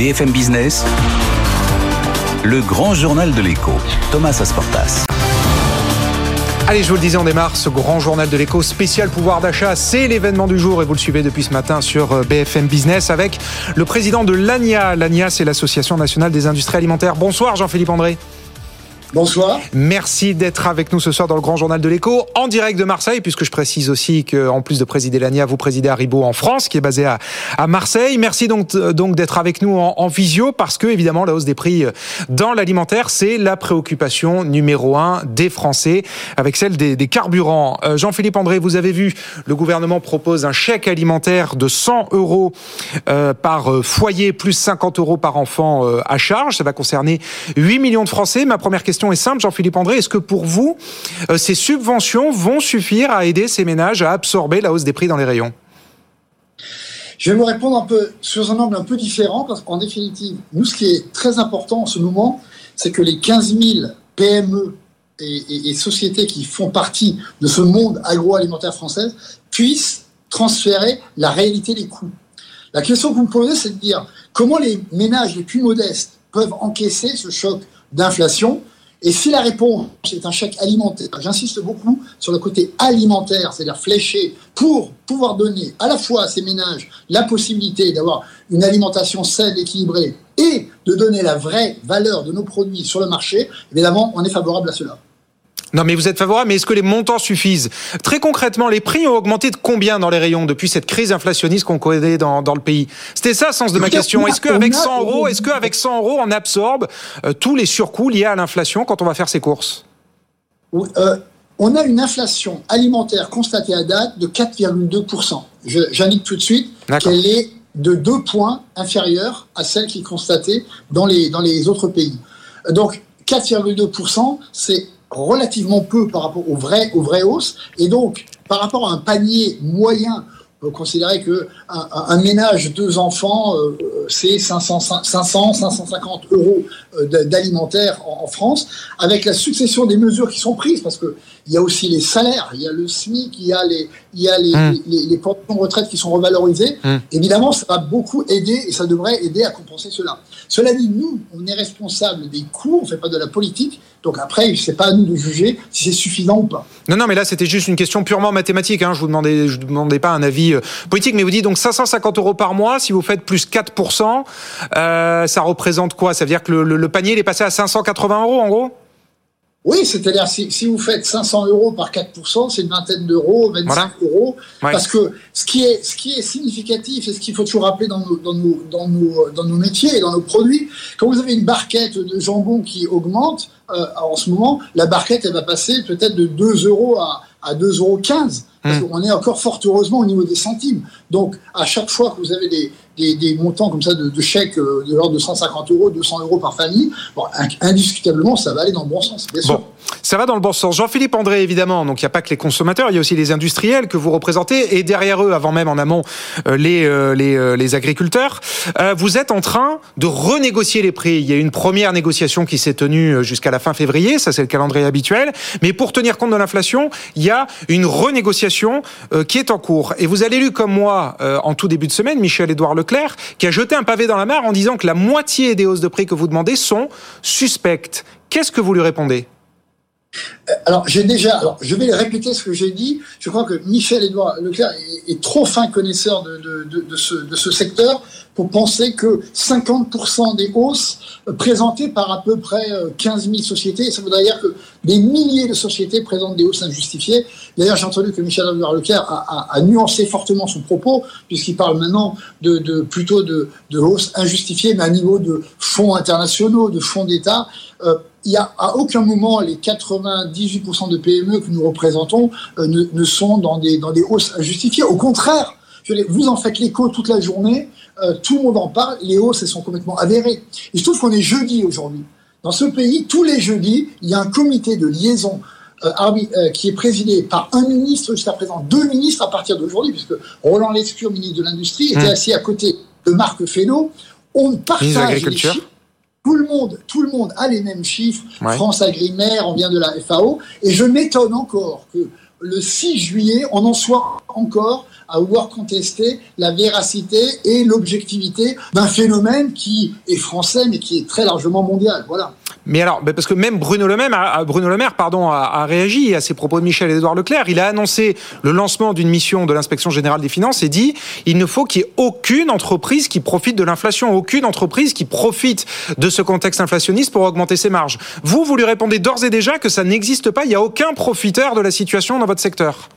BFM Business, le grand journal de l'écho, Thomas Asportas. Allez, je vous le disais, on démarre ce grand journal de l'écho spécial pouvoir d'achat. C'est l'événement du jour et vous le suivez depuis ce matin sur euh, BFM Business avec le président de l'ANIA. L'ANIA, c'est l'Association nationale des industries alimentaires. Bonsoir Jean-Philippe André. Bonsoir. Merci d'être avec nous ce soir dans le Grand Journal de l'Écho, en direct de Marseille, puisque je précise aussi que, en plus de présider l'ANIA, vous présidez Haribo en France, qui est basé à, Marseille. Merci donc, donc d'être avec nous en, visio, parce que, évidemment, la hausse des prix dans l'alimentaire, c'est la préoccupation numéro un des Français, avec celle des, carburants. Euh, Jean-Philippe André, vous avez vu, le gouvernement propose un chèque alimentaire de 100 euros euh, par euh, foyer, plus 50 euros par enfant euh, à charge. Ça va concerner 8 millions de Français. Ma première question est simple, Jean-Philippe André. Est-ce que pour vous, euh, ces subventions vont suffire à aider ces ménages à absorber la hausse des prix dans les rayons? Je vais vous répondre un peu sur un angle un peu différent parce qu'en définitive, nous, ce qui est très important en ce moment, c'est que les 15 000 PME et, et, et, sociétés qui font partie de ce monde agroalimentaire français puissent transférer la réalité des coûts. La question que vous me posez, c'est de dire comment les ménages les plus modestes peuvent encaisser ce choc d'inflation et si la réponse est un chèque alimentaire, j'insiste beaucoup sur le côté alimentaire, c'est-à-dire fléché pour pouvoir donner à la fois à ces ménages la possibilité d'avoir une alimentation saine, équilibrée et de donner la vraie valeur de nos produits sur le marché, évidemment, on est favorable à cela. Non, mais vous êtes favorable, mais est-ce que les montants suffisent Très concrètement, les prix ont augmenté de combien dans les rayons depuis cette crise inflationniste qu'on connaît dans, dans, le pays C'était ça le sens de ma question. Est-ce qu'avec 100 euros, est-ce qu'avec 100 euros, on absorbe euh, tous les surcoûts liés à l'inflation quand on va faire ses courses euh, On a une inflation alimentaire constatée à date de 4,2%. J'indique tout de suite qu'elle est de deux points inférieure à celle qui est constatée dans les, dans les autres pays. Donc, 4,2%, c'est relativement peu par rapport aux vraies, aux vraies hausses. Et donc, par rapport à un panier moyen, on peut considérer que un, un ménage, deux enfants, euh, c'est 500, 500, 550 euros d'alimentaire en, en, France, avec la succession des mesures qui sont prises, parce que il y a aussi les salaires, il y a le SMIC, il y a les, il y a les, mmh. les, les, pensions de retraite qui sont revalorisées. Mmh. Évidemment, ça va beaucoup aider et ça devrait aider à compenser cela. Cela dit, nous, on est responsable des coûts, on ne fait pas de la politique. Donc après, c'est pas à nous de juger si c'est suffisant ou pas. Non, non, mais là, c'était juste une question purement mathématique. Hein. Je vous demandais, vous demandais pas un avis euh, politique, mais vous dites donc 550 euros par mois. Si vous faites plus 4%, euh, ça représente quoi? Ça veut dire que le, panier est passé à 580 euros, en gros? Oui, c'est-à-dire si, si, vous faites 500 euros par 4%, c'est une vingtaine d'euros, 25 voilà. euros. Ouais. Parce que ce qui est, ce qui est significatif et ce qu'il faut toujours rappeler dans nos, dans, nos, dans, nos, dans nos métiers et dans nos produits, quand vous avez une barquette de jambon qui augmente, euh, en ce moment, la barquette, elle va passer peut-être de 2 euros à, à 2,15 euros. Parce mmh. qu'on est encore fort heureusement au niveau des centimes. Donc, à chaque fois que vous avez des, des, des montants comme ça de, de chèques euh, de l'ordre de 150 euros, 200 euros par famille, bon, indiscutablement, ça va aller dans le bon sens, bien sûr. Bon, ça va dans le bon sens. Jean-Philippe André, évidemment, donc il n'y a pas que les consommateurs, il y a aussi les industriels que vous représentez, et derrière eux, avant même en amont, euh, les, euh, les, les agriculteurs. Vous êtes en train de renégocier les prix. Il y a une première négociation qui s'est tenue jusqu'à la fin février, ça c'est le calendrier habituel, mais pour tenir compte de l'inflation, il y a une renégociation euh, qui est en cours. Et vous avez lu comme moi, en tout début de semaine, Michel-Édouard Leclerc, qui a jeté un pavé dans la mare en disant que la moitié des hausses de prix que vous demandez sont suspectes. Qu'est-ce que vous lui répondez? Alors, j'ai déjà, alors, je vais répéter ce que j'ai dit. Je crois que Michel-Édouard Leclerc est, trop fin connaisseur de ce secteur pour penser que 50% des hausses présentées par à peu près 15 000 sociétés, ça voudrait dire que des milliers de sociétés présentent des hausses injustifiées. D'ailleurs, j'ai entendu que Michel Édouard Leclerc a, a, a, nuancé fortement son propos, puisqu'il parle maintenant de, de plutôt de, de hausses injustifiées, mais à niveau de fonds internationaux, de fonds d'État. Euh, il y a à aucun moment les 98% de PME que nous représentons euh, ne, ne, sont dans des, dans des hausses injustifiées. Au contraire, je les, vous en faites l'écho toute la journée, euh, tout le monde en parle, les hausses elles sont complètement avérées. Il se trouve qu'on est jeudi aujourd'hui. Dans ce pays, tous les jeudis, il y a un comité de liaison euh, euh, qui est présidé par un ministre jusqu'à présent, deux ministres à partir d'aujourd'hui, puisque Roland Lescure, ministre de l'Industrie, était mmh. assis à côté de Marc Fesneau. On partage les chiffres tout le monde, tout le monde a les mêmes chiffres. Ouais. France Agrimaire, on vient de la FAO, et je m'étonne encore que le 6 juillet, on en soit encore à vouloir contester la véracité et l'objectivité d'un phénomène qui est français mais qui est très largement mondial. Voilà. Mais alors, parce que même Bruno Le Maire, Maire pardon, a, réagi à ces propos de Michel Édouard Leclerc. Il a annoncé le lancement d'une mission de l'inspection générale des finances et dit il ne faut qu'il y ait aucune entreprise qui profite de l'inflation, aucune entreprise qui profite de ce contexte inflationniste pour augmenter ses marges. Vous, vous lui répondez d'ores et déjà que ça n'existe pas, il n'y a aucun profiteur de la situation dans secteur.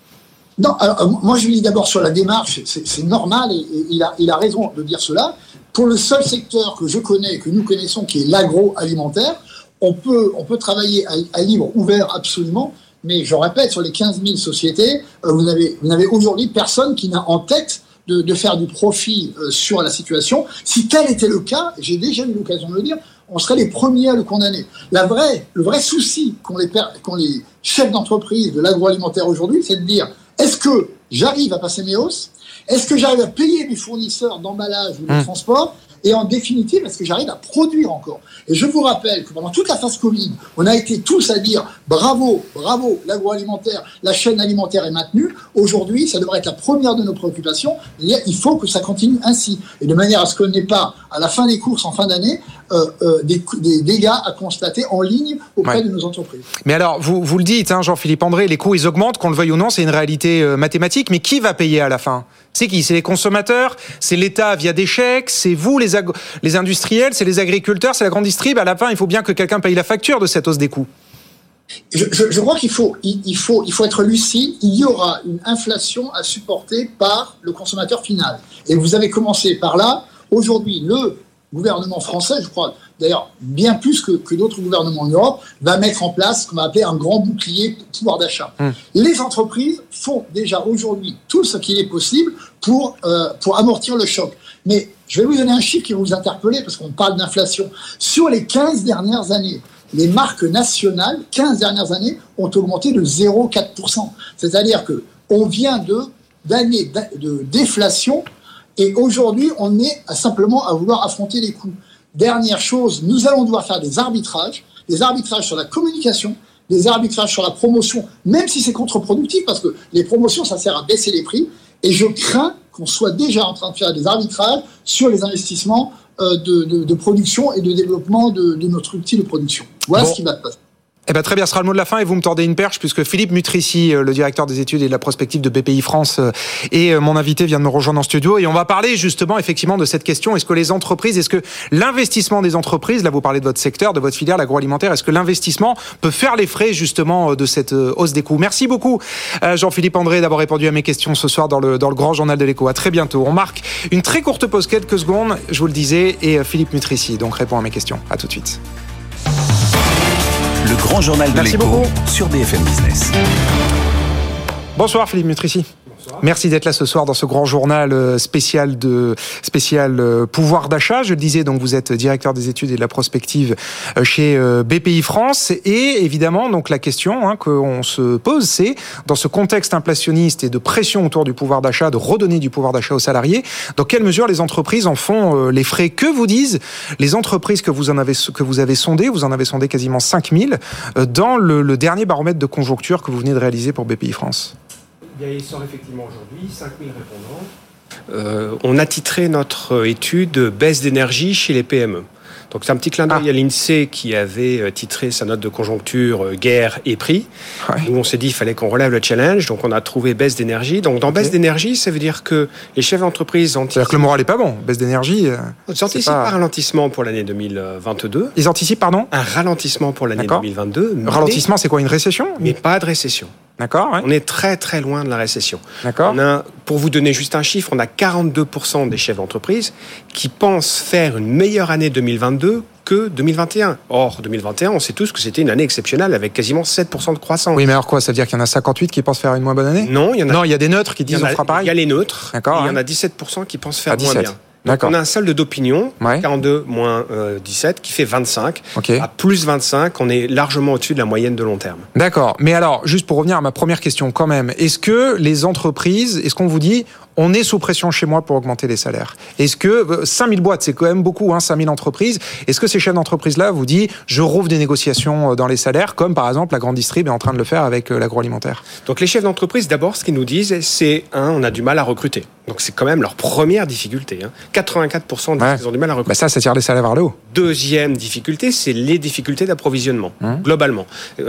Non, alors, euh, moi je lui dis d'abord sur la démarche, c'est normal et, il, a, il a raison de dire cela. Pour le seul secteur que je connais, que nous connaissons, qui est l'agroalimentaire, on peut, on peut travailler à, livre ouvert absolument, mais je répète, sur les 15 000 sociétés, euh, vous n'avez vous aujourd'hui personne qui n'a en tête de, de, faire du profit euh, sur la situation. Si tel était le cas, j'ai déjà eu l'occasion de le dire, on serait les premiers à le condamner. La vraie, le vrai souci qu'ont les, chefs d'entreprise de l'agroalimentaire aujourd'hui, c'est de dire est-ce que j'arrive à passer mes hausses? Est-ce que j'arrive à payer mes fournisseurs d'emballage ou de mmh. transport? Et en définitive, est-ce que j'arrive à produire encore? Et je vous rappelle que pendant toute la phase Covid, on a été tous à dire bravo, bravo, l'agroalimentaire, la chaîne alimentaire est maintenue. Aujourd'hui, ça devrait être la première de nos préoccupations. Il faut que ça continue ainsi. Et de manière à ce qu'on n'ait pas, à la fin des courses, en fin d'année, euh, euh, des, dégâts à constater en ligne auprès de nos entreprises. Mais alors, vous, vous le dites, hein, Jean-Philippe André, les coûts, ils augmentent, qu'on le veuille ou non, c'est une réalité euh, mathématique. Mais qui va payer à la fin? C'est qui? C'est les consommateurs? C'est l'État via des chèques? C'est vous, les, les industriels? C'est les agriculteurs? C'est la grande distrib? À la fin, il faut bien que quelqu'un paye la facture de cette hausse des coûts. Je, crois qu'il faut, il, faut, il faut être lucide. Il y aura une inflation à supporter par le consommateur final. Et vous avez commencé par là. Aujourd'hui, le gouvernement français, je crois d'ailleurs bien plus que, d'autres gouvernements en Europe, va mettre en place ce qu'on va appeler un grand bouclier pouvoir d'achat. Hum. Les entreprises font déjà aujourd'hui tout ce qui est possible pour, euh, pour amortir le choc. Mais je vais vous donner un chiffre qui va vous interpeller parce qu'on parle d'inflation. Sur les 15 dernières années, les marques nationales, 15 dernières années, ont augmenté de 0,4%. C'est-à-dire que on vient de d'années de déflation et aujourd'hui, on est simplement à vouloir affronter les coûts. Dernière chose, nous allons devoir faire des arbitrages, des arbitrages sur la communication, des arbitrages sur la promotion, même si c'est contre-productif, parce que les promotions, ça sert à baisser les prix. Et je crains qu'on soit déjà en train de faire des arbitrages sur les investissements euh, de, production et de développement de, notre outil de production. Voilà ce qui va se passer. Eh ben très bien, ce sera le mot de la fin et vous me tordez une perche puisque Philippe Mutrici, euh, le directeur des études et de la prospective de BPI France euh, et euh, mon invité vient de me rejoindre en studio et on va parler justement effectivement de cette question. Est-ce que les entreprises, est-ce que l'investissement des entreprises, là vous parlez de votre secteur, de votre filière, l'agroalimentaire, est-ce que l'investissement peut faire les frais justement de cette hausse des coûts? Merci beaucoup Jean-Philippe André d'avoir répondu à mes questions ce soir dans le, dans le grand journal de l'écho. À très bientôt. On marque une très courte pause, quelques secondes, je vous le disais, et Philippe Mutrici donc répond à mes questions. À tout de suite. Grand journal de l'écho sur BFM Business. Bonsoir Philippe Mutrici. Merci d'être là ce soir dans ce grand journal euh, spécial de spécial euh, pouvoir d'achat. Je le disais, donc vous êtes directeur des études et de la prospective euh, chez BPI France. Et évidemment, donc la question hein, qu'on se pose, c'est dans ce contexte inflationniste et de pression autour du pouvoir d'achat, de redonner du pouvoir d'achat aux salariés, dans quelle mesure les entreprises en font les frais? Que vous disent les entreprises que vous avez sondées? Vous en avez sondé quasiment 5000 dans le, le dernier baromètre de conjoncture que vous venez de réaliser pour BPI France. Il sort effectivement aujourd'hui 5000 répondants. Euh, on a titré notre étude Baisse d'énergie chez les PME. Donc c'est un petit clin d'œil ah. à l'INSEE qui avait euh, titré sa note de conjoncture euh, guerre et prix. Où on s'est dit qu'il fallait qu'on relève le challenge. Donc on a trouvé baisse d'énergie. Donc dans baisse d'énergie, ça veut dire que les chefs d'entreprise anticipent. C'est-à-dire que le moral n'est pas bon. Baisse d'énergie. Ils anticipent un ralentissement pour l'année 2022. Ils anticipent, pardon? Un ralentissement pour l'année 2022. Ralentissement, c'est quoi Une récession? Mais pas de récession. D'accord. On est très très loin de la récession. D'accord. Pour vous donner juste un chiffre, on a 42% des chefs d'entreprise qui pensent faire une meilleure année 2022 que 2021. Or, 2021, on sait tous que c'était une année exceptionnelle avec quasiment 7% de croissance. Oui, mais alors quoi Ça veut dire qu'il y en a 58 qui pensent faire une moins bonne année? Non, il y en a. Non, il y a des neutres qui disent on fera pareil. Il y a les neutres. D'accord. Il y en a 17% qui pensent faire moins bien. Donc on a un solde d'opinion, 42 moins 17, euh, qui fait 25. À plus 25, on est largement au-dessus de la moyenne de long terme. D'accord. Mais alors, juste pour revenir à ma première question quand même, est-ce que les entreprises, est-ce qu'on vous dit, on est sous pression chez moi pour augmenter les salaires. Est-ce que 5000 euh, boîtes, c'est quand même beaucoup, hein, 5000 entreprises. Est-ce que ces chefs d'entreprise-là vous disent, je rouvre des négociations euh, dans les salaires, comme par exemple la grande distrib est en train de le faire avec euh, l'agroalimentaire? Donc les chefs d'entreprise, d'abord, ce qu'ils nous disent, c'est un, on a du mal à recruter. Donc c'est quand même leur première difficulté. Hein. 84% disent qu'ils ont du mal à recruter. Bah ça, ça tire les salaires vers le haut. Deuxième difficulté, c'est les difficultés d'approvisionnement, mmh. globalement.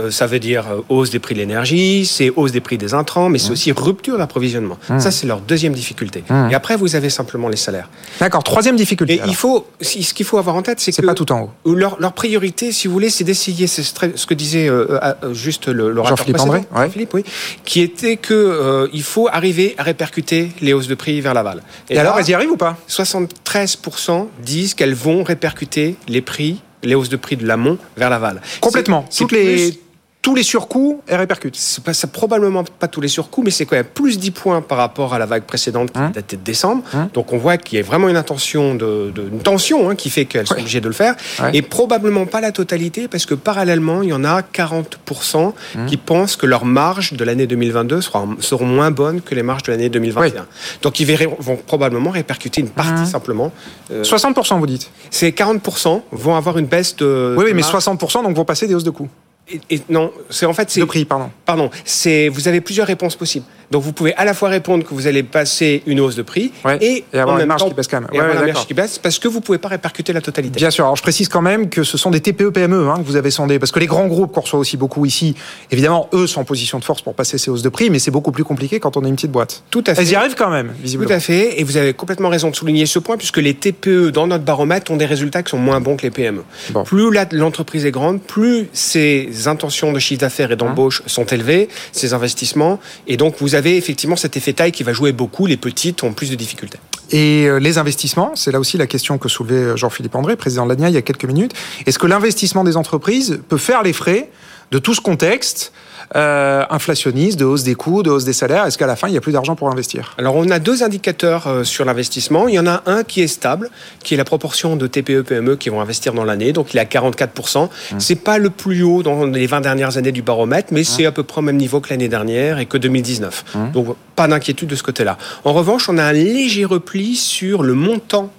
ça veut dire hausse des prix de l'énergie, c'est hausse des prix des intrants, mais c'est mmh. aussi rupture d'approvisionnement. Mmh. Ça, c'est leur deuxième difficulté. Et après, vous avez simplement les salaires. D'accord, troisième difficulté. Et il faut, ce qu'il faut avoir en tête, c'est que. C'est pas tout en haut. Leur, leur priorité, si vous voulez, c'est d'essayer, c'est ce que disait euh, euh, juste le, le Jean-Philippe André, Philippe, oui, qui était que euh, il faut arriver à répercuter les hausses de prix vers l'aval. Et, alors, elles y arrivent ou pas? 73% disent qu'elles vont répercuter les prix les hausses de prix de l'amont vers l'aval. Complètement. Toutes les, tous les surcoûts et répercute. C'est pas, probablement pas tous les surcoûts, mais c'est quand même plus 10 points par rapport à la vague précédente qui hein datait de décembre. Hein Donc on voit qu'il y a vraiment une intention de, une tension hein, qui fait qu'elles sont obligées de le faire. Et probablement pas la totalité, parce que parallèlement, il y en a 40% hein qui pensent que leurs marges de l'année 2022 seront, seront, moins bonnes que les marges de l'année 2021. Donc ils vont probablement répercuter une partie simplement. 60% euh, vous dites C'est 40% vont avoir une baisse de. Oui, oui mais 60% donc vont passer des hausses de coûts. Et, non, c'est en fait c'est le prix, pardon. Pardon, c'est vous avez plusieurs réponses possibles. Donc vous pouvez à la fois répondre que vous allez passer une hausse de prix et, avoir une marge qui baisse quand même. Et avoir la marge qui baisse parce que vous pouvez pas répercuter la totalité. Bien sûr. Alors je précise quand même que ce sont des TPE PME hein, que vous avez sondé parce que les grands groupes qu'on reçoit aussi beaucoup ici, évidemment eux sont en position de force pour passer ces hausses de prix, mais c'est beaucoup plus compliqué quand on a une petite boîte. Tout à fait. Elles y arrivent quand même, visiblement. Tout à fait. Et vous avez complètement raison de souligner ce point puisque les TPE dans notre baromètre ont des résultats qui sont moins bons que les PME. Plus l'entreprise est grande, plus ses intentions de chiffre d'affaires et d'embauche sont élevés, ces investissements, et donc vous avez effectivement cet effet taille qui va jouer beaucoup. Les petites ont plus de difficultés. Et euh, les investissements, c'est là aussi la question que soulevait euh, Jean-Philippe André, président de l'ANIA, il y a quelques minutes. Est-ce que l'investissement des entreprises peut faire les frais de tout ce contexte euh, inflationniste, de hausse des coûts, de hausse des salaires Est-ce qu'à la fin, il n'y a plus d'argent pour investir? Alors, on a deux indicateurs euh, sur l'investissement. Il y en a un qui est stable, qui est la proportion de TPE-PME qui vont investir dans l'année. Donc, il est à 44%. Ce C'est pas le plus haut dans les 20 dernières années du baromètre, mais c'est à peu près au même niveau que l'année dernière et que 2019. Donc, pas d'inquiétude de ce côté-là. En revanche, on a un léger repli sur le montant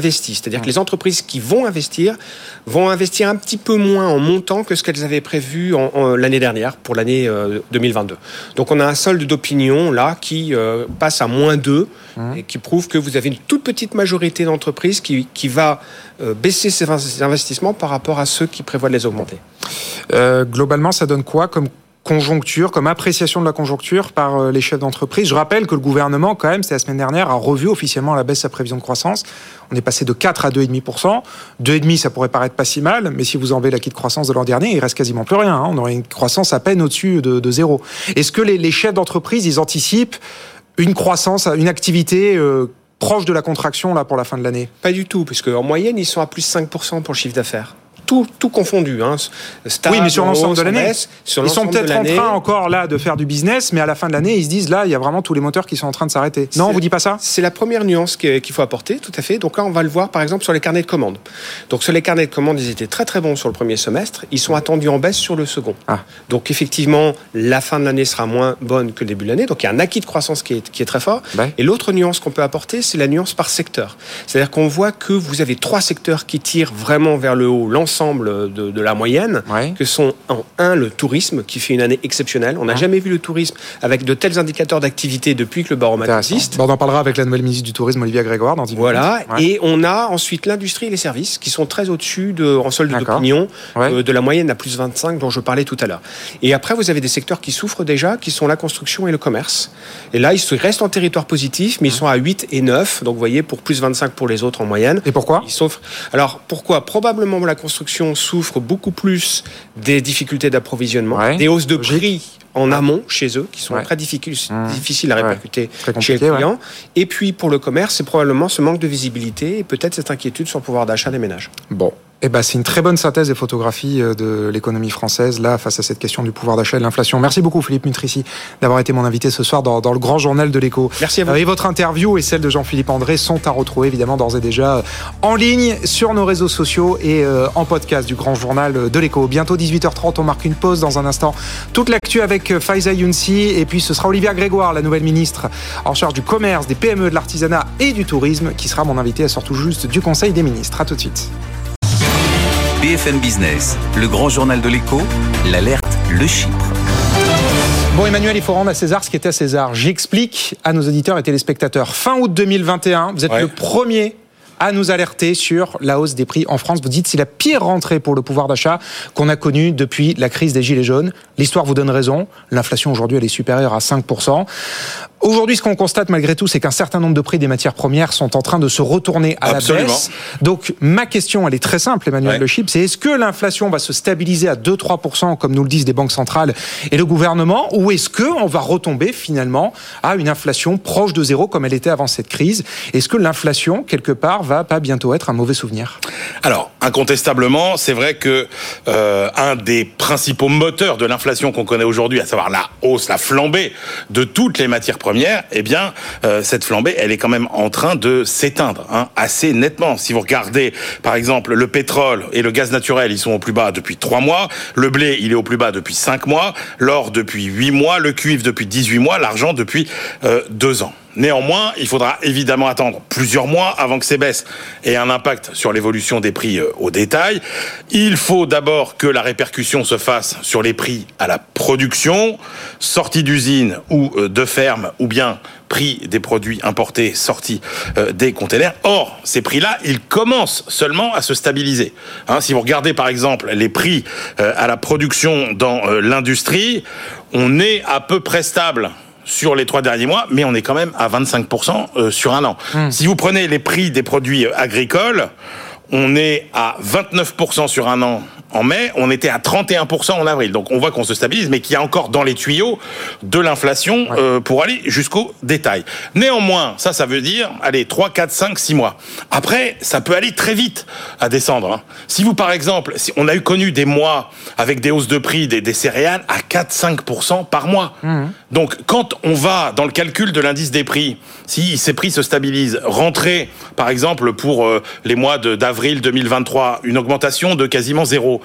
C'est-à-dire que les entreprises qui vont investir vont investir un petit peu moins en montant que ce qu'elles avaient prévu en, l'année dernière, pour l'année 2022. Euh, Donc on a un solde d'opinion là qui euh, passe à moins 2 mmh. et qui prouve que vous avez une toute petite majorité d'entreprises qui, qui va euh, baisser ses investissements par rapport à ceux qui prévoient de les augmenter. globalement, ça donne quoi comme conjoncture, comme appréciation de la conjoncture par euh, les chefs d'entreprise. Je rappelle que le gouvernement, quand même, c'est la semaine dernière, a revu officiellement à la baisse sa prévision de croissance. On est passé de 4 à 2,5%. 2,5%, ça pourrait paraître pas si mal, mais si vous enlevez l'acquis de croissance de l'an dernier, il reste quasiment plus rien. Hein. On aurait une croissance à peine au-dessus de, zéro. Est-ce que les, chefs d'entreprise, ils anticipent une croissance, une activité euh, proche de la contraction là pour la fin de l'année? Pas du tout, puisque en moyenne, ils sont à plus 5% pour le chiffre d'affaires tout, tout confondu. Hein. oui, mais sur l'ensemble de l'année. Ils sont peut-être en train encore là de faire du business, mais à la fin de l'année, ils se disent là, il y a vraiment tous les moteurs qui sont en train de s'arrêter. Non, on vous dit pas ça? C'est la première nuance qu'il faut apporter, tout à fait. Donc là, on va le voir par exemple sur les carnets de commandes. Donc sur les carnets de commandes, ils étaient très très bons sur le premier semestre. Ils sont attendus en baisse sur le second. Ah. Donc effectivement, la fin de l'année sera moins bonne que le début de l'année. Donc il y a un acquis de croissance qui est, qui est très fort. Et l'autre nuance qu'on peut apporter, c'est la nuance par secteur. C'est-à-dire qu'on voit que vous avez trois secteurs qui tirent vraiment vers le haut l'ensemble de de la moyenne, que sont en un le tourisme qui fait une année exceptionnelle. On n'a jamais vu le tourisme avec de tels indicateurs d'activité depuis que le baromètre existe. on en parlera avec la nouvelle ministre du tourisme Olivia Grégoire dans 10 Voilà. Et on a ensuite l'industrie et les services qui sont très au-dessus de en solde d'opinion euh, de la moyenne à plus 25 dont je parlais tout à l'heure. Et après vous avez des secteurs qui souffrent déjà, qui sont la construction et le commerce. Et là ils restent en territoire positif, mais ils sont à 8 et 9. Donc vous voyez pour plus 25 pour les autres en moyenne. Et pourquoi? Ils souffrent. Alors pourquoi? Probablement la construction souffre beaucoup plus des difficultés d'approvisionnement, des hausses de prix en amont chez eux, qui sont très difficiles, mmh. difficiles à répercuter chez les clients. Et puis pour le commerce, c'est probablement ce manque de visibilité et peut-être cette inquiétude sur le pouvoir d'achat des ménages. Bon, Eh ben, c'est une très bonne synthèse et photographie euh, de l'économie française, là, face à cette question du pouvoir d'achat et de l'inflation. Merci beaucoup, Philippe Mutrici, d'avoir été mon invité ce soir dans, dans le grand journal de l'écho. Merci à vous. Et votre interview et celle de Jean-Philippe André sont à retrouver, évidemment, d'ores et déjà euh, en ligne sur nos réseaux sociaux et euh, en podcast du grand journal de l'écho. Bientôt 18h30, on marque une pause dans un instant. Toute l'actu avec Faiza Younsi et puis ce sera Olivia Grégoire, la nouvelle ministre en charge du commerce, des PME, de l'artisanat et du tourisme, qui sera mon invité. Elle sort tout juste du Conseil des ministres. À tout de suite. BFM Business, le grand journal de l'écho, l'alerte, le Chypre. Bon Emmanuel, il faut rendre à César ce qui était à César. J'explique à nos auditeurs et téléspectateurs. Fin août 2021, vous êtes Ouais. le premier à nous alerter sur la hausse des prix en France. Vous dites c'est la pire rentrée pour le pouvoir d'achat qu'on a connue depuis la crise des Gilets jaunes. L'histoire vous donne raison. L'inflation aujourd'hui, elle est supérieure à 5%. Aujourd'hui, ce qu'on constate malgré tout, c'est qu'un certain nombre de prix des matières premières sont en train de se retourner à Absolument. la baisse. Donc, ma question, elle est très simple, Emmanuel Ouais. Le Chip, c'est est-ce que l'inflation va se stabiliser à 2-3%, comme nous le disent les banques centrales et le gouvernement, ou est-ce que on va retomber finalement à une inflation proche de zéro, comme elle était avant cette crise? Est-ce que l'inflation, quelque part, va pas bientôt être un mauvais souvenir? Alors, incontestablement, c'est vrai que euh, un des principaux moteurs de l'inflation qu'on connaît aujourd'hui, à savoir la hausse, la flambée de toutes les matières premières, eh bien, euh, cette flambée, elle est quand même en train de s'éteindre hein, assez nettement. Si vous regardez, par exemple, le pétrole et le gaz naturel, ils sont au plus bas depuis trois mois. Le blé, il est au plus bas depuis cinq mois. L'or depuis huit mois. Le cuivre depuis 18 mois. L'argent depuis euh, deux ans. Néanmoins, il faudra évidemment attendre plusieurs mois avant que ces baisses aient un impact sur l'évolution des prix euh, au détail. Il faut d'abord que la répercussion se fasse sur les prix à la production, sortie d'usine ou euh, de ferme, ou bien prix des produits importés sortis euh, des containers. Or, ces prix-là, ils commencent seulement à se stabiliser. Hein, si vous regardez par exemple les prix à la production dans l'industrie, on est à peu près stable sur les trois derniers mois, mais on est quand même à 25% euh, sur un an. Si vous prenez les prix des produits euh, agricoles, on est à 29% sur un an en mai, on était à 31% en avril. Donc on voit qu'on se stabilise, mais qu'il y a encore dans les tuyaux de l'inflation euh, pour aller jusqu'au détail. Néanmoins, ça, ça veut dire, allez, 3, 4, 5, 6 mois. Après, ça peut aller très vite à descendre. hein. Si vous, par exemple, si on a eu connu des mois avec des hausses de prix des, des céréales à 4-5% par mois. Donc quand on va dans le calcul de l'indice des prix, si ces prix se stabilisent, rentrer, par exemple, pour euh, les mois de- d'avril 2023, une augmentation de quasiment zéro,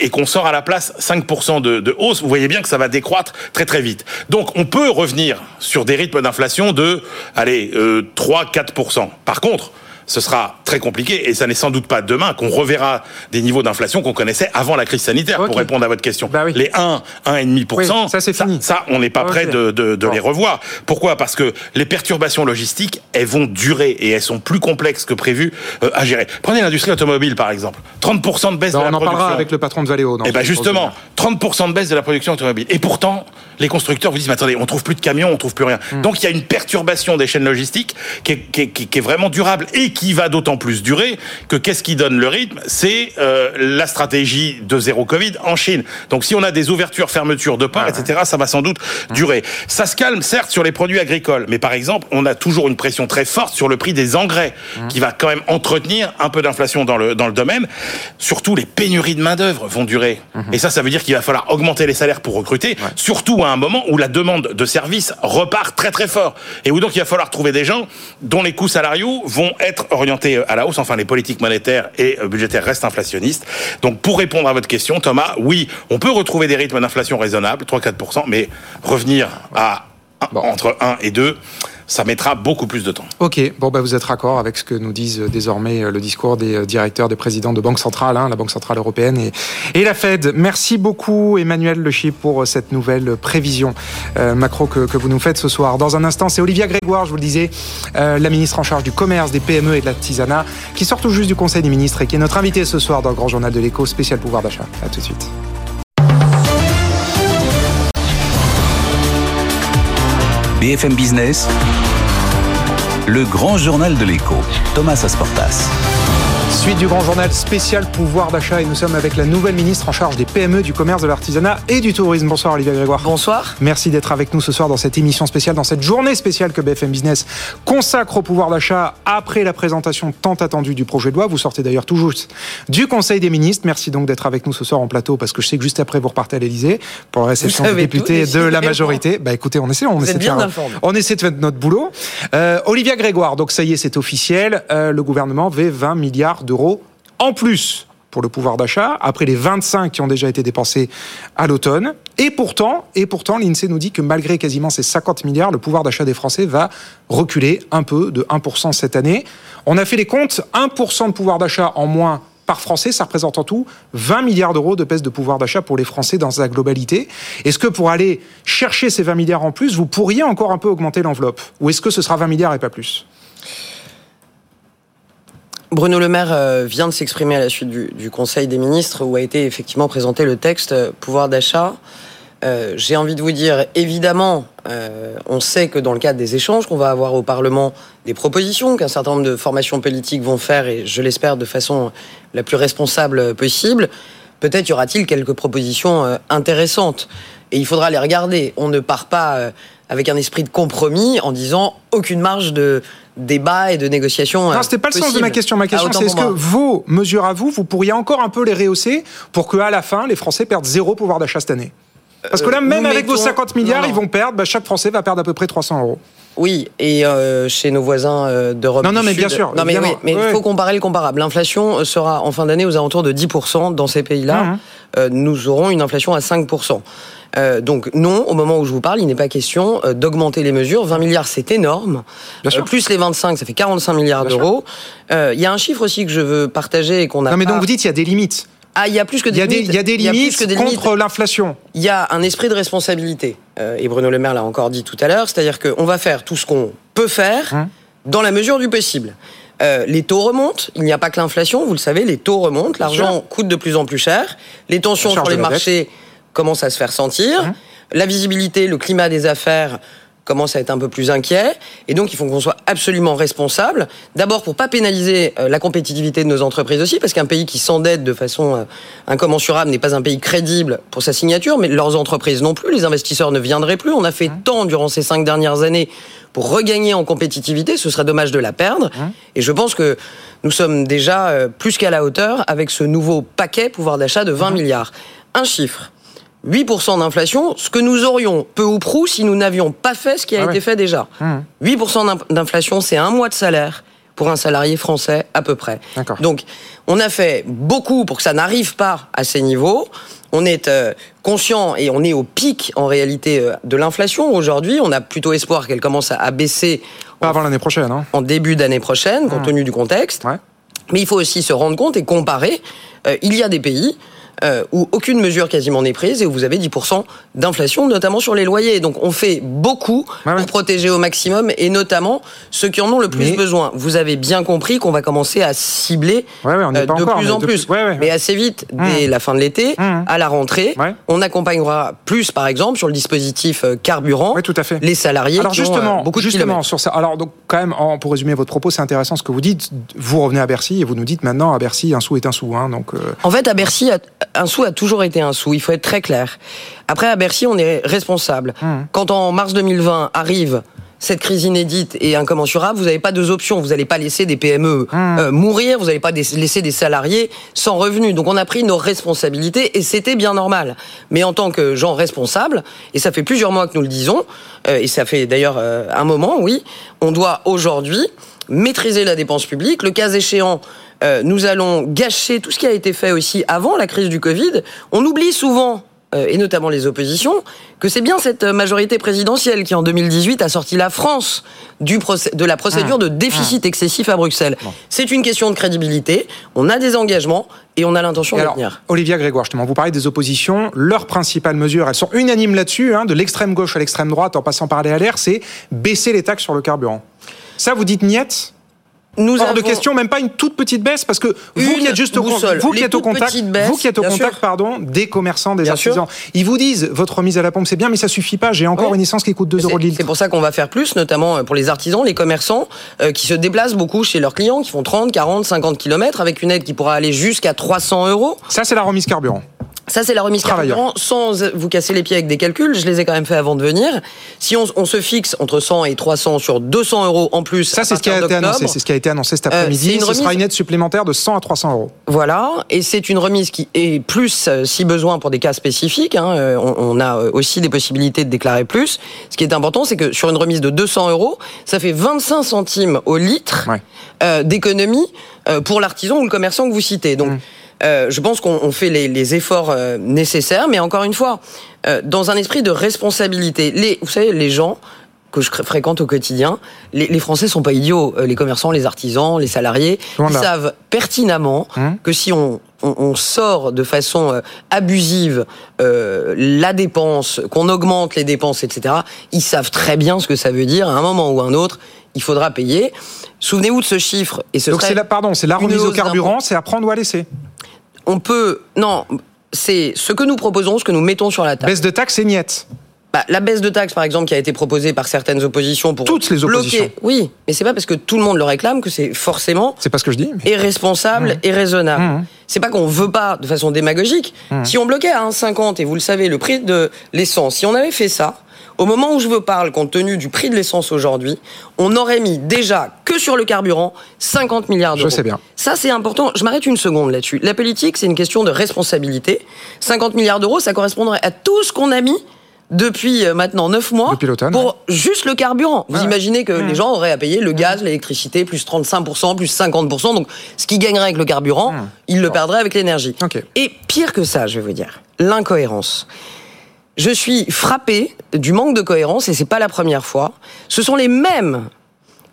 et qu'on sort à la place 5% de, hausse, vous voyez bien que ça va décroître très très vite. Donc on peut revenir sur des rythmes d'inflation de, allez, euh, 3-4%. Par contre, ce sera très compliqué et ça n'est sans doute pas demain qu'on reverra des niveaux d'inflation qu'on connaissait avant la crise sanitaire pour répondre à votre question. Bah oui. Les 1, 1,5%, Oui, ça, c'est fini. ça, on n'est pas prêt de, de, de Bon. les revoir. Pourquoi? Parce que les perturbations logistiques, elles vont durer et elles sont plus complexes que prévu euh, à gérer. Prenez l'industrie automobile par exemple. 30% de baisse Non, de la On en production. parlera avec le patron de Valeo. dans Eh ben ce- justement, 30% de baisse de la production automobile. Et pourtant, les constructeurs vous disent, mais attendez, on trouve plus de camions, on trouve plus rien. Hmm. Donc il y a une perturbation des chaînes logistiques est- qui est- qui est vraiment durable et qui va d'autant plus durer que qu'est-ce qui donne le rythme C'est euh, la stratégie de zéro Covid en Chine. Donc si on a des ouvertures, fermetures de ports, etc., ça va sans doute durer. Ça se calme certes sur les produits agricoles, mais par exemple, on a toujours une pression très forte sur le prix des engrais, qui va quand même entretenir un peu d'inflation dans le, dans le domaine. Surtout, les pénuries de main-d'œuvre vont durer. Et ça, ça veut dire qu'il va falloir augmenter les salaires pour recruter, surtout à un moment où la demande de services repart très très fort. Et où donc il va falloir trouver des gens dont les coûts salariaux vont être orientés à la hausse. Enfin, les politiques monétaires et euh, budgétaires restent inflationnistes. Donc, pour répondre à votre question, Thomas, oui, on peut retrouver des rythmes d'inflation raisonnables, 3-4%, mais revenir à Bon. entre 1 et 2, ça mettra beaucoup plus de temps. Ok, bon bah vous êtes raccord avec ce que nous disent euh, désormais euh, le discours des euh, directeurs, des présidents de banques centrales, hein, la Banque centrale européenne et, et la Fed. Merci beaucoup Emmanuel Le Chip pour cette nouvelle prévision euh, macro que, que vous nous faites ce soir. Dans un instant, c'est Olivia Grégoire, je vous le disais, euh, la ministre en charge du commerce, des PME et de l'artisanat, qui sort tout juste du Conseil des ministres et qui est notre invitée ce soir dans le Grand Journal de l'écho spécial pouvoir d'achat. À tout de suite. BFM Business, le grand journal de l'écho, Thomas Asportas. Suite du grand journal spécial pouvoir d'achat et nous sommes avec la nouvelle ministre en charge des PME, du commerce, de l'artisanat et du tourisme. Bonsoir Olivia Grégoire. Bonsoir. Merci d'être avec nous ce soir dans cette émission spéciale, dans cette journée spéciale que BFM Business consacre au pouvoir d'achat après la présentation tant attendue du projet de loi. Vous sortez d'ailleurs tout juste du Conseil des ministres. Merci donc d'être avec nous ce soir en plateau parce que je sais que juste après vous repartez à l'Elysée pour la réception des députés de la majorité. Bah écoutez, on essaie, on essaie de faire, on essaie de faire notre boulot. Euh, Olivia Grégoire, donc ça y est, c'est officiel. Euh, le gouvernement veut 20 milliards en plus pour le pouvoir d'achat, après les 25 qui ont déjà été dépensés à l'automne. Et pourtant, et l'INSEE nous dit que malgré quasiment ces 50 milliards, le pouvoir d'achat des Français va reculer un peu de 1% cette année. On a fait les comptes, 1% de pouvoir d'achat en moins par Français, ça représente en tout 20 milliards d'euros de baisse de pouvoir d'achat pour les Français dans sa globalité. Est-ce que pour aller chercher ces 20 milliards en plus, vous pourriez encore un peu augmenter l'enveloppe? Ou est-ce que ce sera 20 milliards et pas plus? Bruno Le Maire euh, vient de s'exprimer à la suite du, Conseil des ministres où a été effectivement présenté le texte euh, pouvoir d'achat. Euh, j'ai envie de vous dire, évidemment, on sait que dans le cadre des échanges qu'on va avoir au Parlement, des propositions qu'un certain nombre de formations politiques vont faire, et je l'espère de façon la plus responsable possible, peut-être y aura-t-il quelques propositions intéressantes. Et il faudra les regarder. On ne part pas avec un esprit de compromis en disant aucune marge de débat et de négociation. Non, c'était pas le sens de ma question. Ma question, c'est est-ce que vos mesures à vous, vous pourriez encore un peu les rehausser pour qu'à la fin, les Français perdent zéro pouvoir d'achat cette année? Parce que là, euh, même avec vos 50 milliards, ils vont perdre, bah, chaque Français va perdre à peu près 300 euros. Oui, et euh, chez nos voisins euh, d'Europe. Non, non, mais bien sûr. Non, mais, mais il faut comparer le comparable. L'inflation sera en fin d'année aux alentours de 10% dans ces pays-là. Mmh. Nous aurons une inflation à 5%. Euh, donc non, au moment où je vous parle, il n'est pas question euh, d'augmenter les mesures. 20 milliards, c'est énorme. Euh, plus les 25, ça fait 45 milliards d'euros. Il y a un chiffre aussi que je veux partager et qu'on a. Non, mais donc vous dites il y a des limites. Ah, il y a plus que des limites. Il y a des limites contre l'inflation. Il y a un esprit de responsabilité. et Bruno Le Maire l'a encore dit tout à l'heure, c'est-à-dire qu'on va faire tout ce qu'on peut faire hein dans la mesure du possible. Les taux remontent. Il n'y a pas que l'inflation, vous le savez, les taux remontent. L'argent coûte de plus en plus cher. Les tensions sur les marchés commence à se faire sentir. Hein la visibilité, le climat des affaires commence à être un peu plus inquiet. Et donc, il faut qu'on soit absolument responsable. D'abord, pour pas pénaliser euh, la compétitivité de nos entreprises aussi, parce qu'un pays qui s'endette de façon euh, incommensurable n'est pas un pays crédible pour sa signature, mais leurs entreprises non plus. Les investisseurs ne viendraient plus. On a fait hein tant durant ces cinq dernières années pour regagner en compétitivité. Ce serait dommage de la perdre. Hein Et je pense que nous sommes déjà euh, plus qu'à la hauteur avec ce nouveau paquet pouvoir d'achat de 20 milliards. Un chiffre. 8% d'inflation, ce que nous aurions peu ou prou si nous n'avions pas fait ce qui a ah été fait déjà. 8% mmh. d'inflation, c'est un mois de salaire pour un salarié français à peu près. Donc, on a fait beaucoup pour que ça n'arrive pas à ces niveaux. On est euh, conscient et on est au pic en réalité euh, de l'inflation aujourd'hui. On a plutôt espoir qu'elle commence à, baisser. Pas avant l'année prochaine. Hein. En début d'année prochaine, compte mmh. tenu du contexte. Mais il faut aussi se rendre compte et comparer. Euh, il y a des pays euh, où aucune mesure quasiment n'est prise et où vous avez 10% d'inflation, notamment sur les loyers. Donc on fait beaucoup pour protéger au maximum et notamment ceux qui en ont le plus besoin. Vous avez bien compris qu'on va commencer à cibler euh, de plus en plus. Mais assez vite, mmh. dès la fin de l'été, mmh. à la rentrée, on accompagnera plus, par exemple, sur le dispositif euh, carburant, tout à fait. les salariés alors qui justement, ont beaucoup de justement sur ça. Alors donc quand même, pour résumer votre propos, c'est intéressant ce que vous dites. Vous revenez à Bercy et vous nous dites maintenant à Bercy un sou est un sou. Hein, donc en fait, à Bercy, un sou a toujours été un sou. Il faut être très clair. Après, à Bercy, on est responsable. Mmh. Quand en mars 2020 arrive cette crise inédite et incommensurable, vous n'avez pas deux options. Vous n'allez pas laisser des PME mmh. euh, mourir, vous n'allez pas laisser des salariés sans revenus. Donc on a pris nos responsabilités et c'était bien normal. Mais en tant que gens responsables, et ça fait plusieurs mois que nous le disons, euh, et ça fait d'ailleurs euh, un moment, oui, on doit aujourd'hui maîtriser la dépense publique, le cas échéant euh, nous allons gâcher tout ce qui a été fait aussi avant la crise du Covid. On oublie souvent euh, et notamment les oppositions, que c'est bien cette majorité présidentielle qui, en 2018, a sorti la France du de la procédure mmh. de déficit mmh. excessif à Bruxelles. C'est une question de crédibilité. On a des engagements et on a l'intention de les tenir. Olivia Grégoire, justement, vous parlez des oppositions. Leurs principales mesures, elles sont unanimes là-dessus, hein, de l'extrême gauche à l'extrême droite, en passant par les LR, c'est baisser les taxes sur le carburant. Ça, vous dites niette? Nous Hors de question, même pas une toute petite baisse, parce que vous qui êtes juste au, vous qui êtes au contact, vous qui êtes au contact, pardon, des commerçants, des artisans, ils vous disent votre remise à la pompe c'est bien, mais ça suffit pas. J'ai encore une essence qui coûte 2 euros de litre. C'est pour ça qu'on va faire plus, notamment euh, pour les artisans, les commerçants, euh, qui se déplacent beaucoup chez leurs clients, qui font 30, 40, 50 km, avec une aide qui pourra aller jusqu'à 300 euros. Ça, c'est la remise carburant. Ça, c'est la remise carburant, sans vous casser les pieds avec des calculs. Je les ai quand même fait avant de venir. Si on, on se fixe entre 100 et 300 sur 200 euros en plus, ça, c'est ce qui a été annoncé. C'est ce qui a été annoncé cet euh, après-midi. ce sera une aide supplémentaire de 100 à 300 euros. Voilà, et c'est une remise qui est plus, euh, si besoin, pour des cas spécifiques. Hein. Euh, on, on, a aussi des possibilités de déclarer plus. Ce qui est important, c'est que sur une remise de 200 euros, ça fait 25 centimes au litre euh, d'économie pour l'artisan ou le commerçant que vous citez. Donc, mmh. Euh, je pense qu'on fait les, les efforts euh, nécessaires, mais encore une fois, euh, dans un esprit de responsabilité. Les, vous savez, les gens que je fréquente au quotidien, les, les Français sont pas idiots. Les commerçants, les artisans, les salariés, ils savent pertinemment hum. que si on, on, on, sort de façon abusive euh, la dépense, qu'on augmente les dépenses, etc., ils savent très bien ce que ça veut dire. À un moment ou un autre, il faudra payer. Souvenez-vous de ce chiffre. Et ce Donc c'est la, pardon, c'est la remise au carburant, c'est à prendre ou à laisser on peut. Non, c'est ce que nous proposons, ce que nous mettons sur la table. Baisse de taxes et niette. Bah, la baisse de taxes, par exemple, qui a été proposée par certaines oppositions pour toutes les oppositions. Bloquer. Oui, mais c'est pas parce que tout le monde le réclame que c'est forcément. C'est pas ce que je dis. Et responsable mmh. et raisonnable. Mmh. C'est pas qu'on veut pas de façon démagogique. Mmh. Si on bloquait à 1,50 et vous le savez, le prix de l'essence, si on avait fait ça, au moment où je vous parle, compte tenu du prix de l'essence aujourd'hui, on aurait mis déjà que sur le carburant 50 milliards d'euros. Je sais bien. Ça, c'est important. Je m'arrête une seconde là-dessus. La politique, c'est une question de responsabilité. 50 milliards d'euros, ça correspondrait à tout ce qu'on a mis depuis euh, maintenant 9 mois pour juste le carburant. Vous imaginez que les gens auraient à payer le gaz, l'électricité, plus 35%, plus 50%. Donc, ce qui gagnerait avec le carburant, ils le perdraient avec l'énergie. Et pire que ça, je vais vous dire, l'incohérence je suis frappé du manque de cohérence, et c'est pas la première fois. Ce sont les mêmes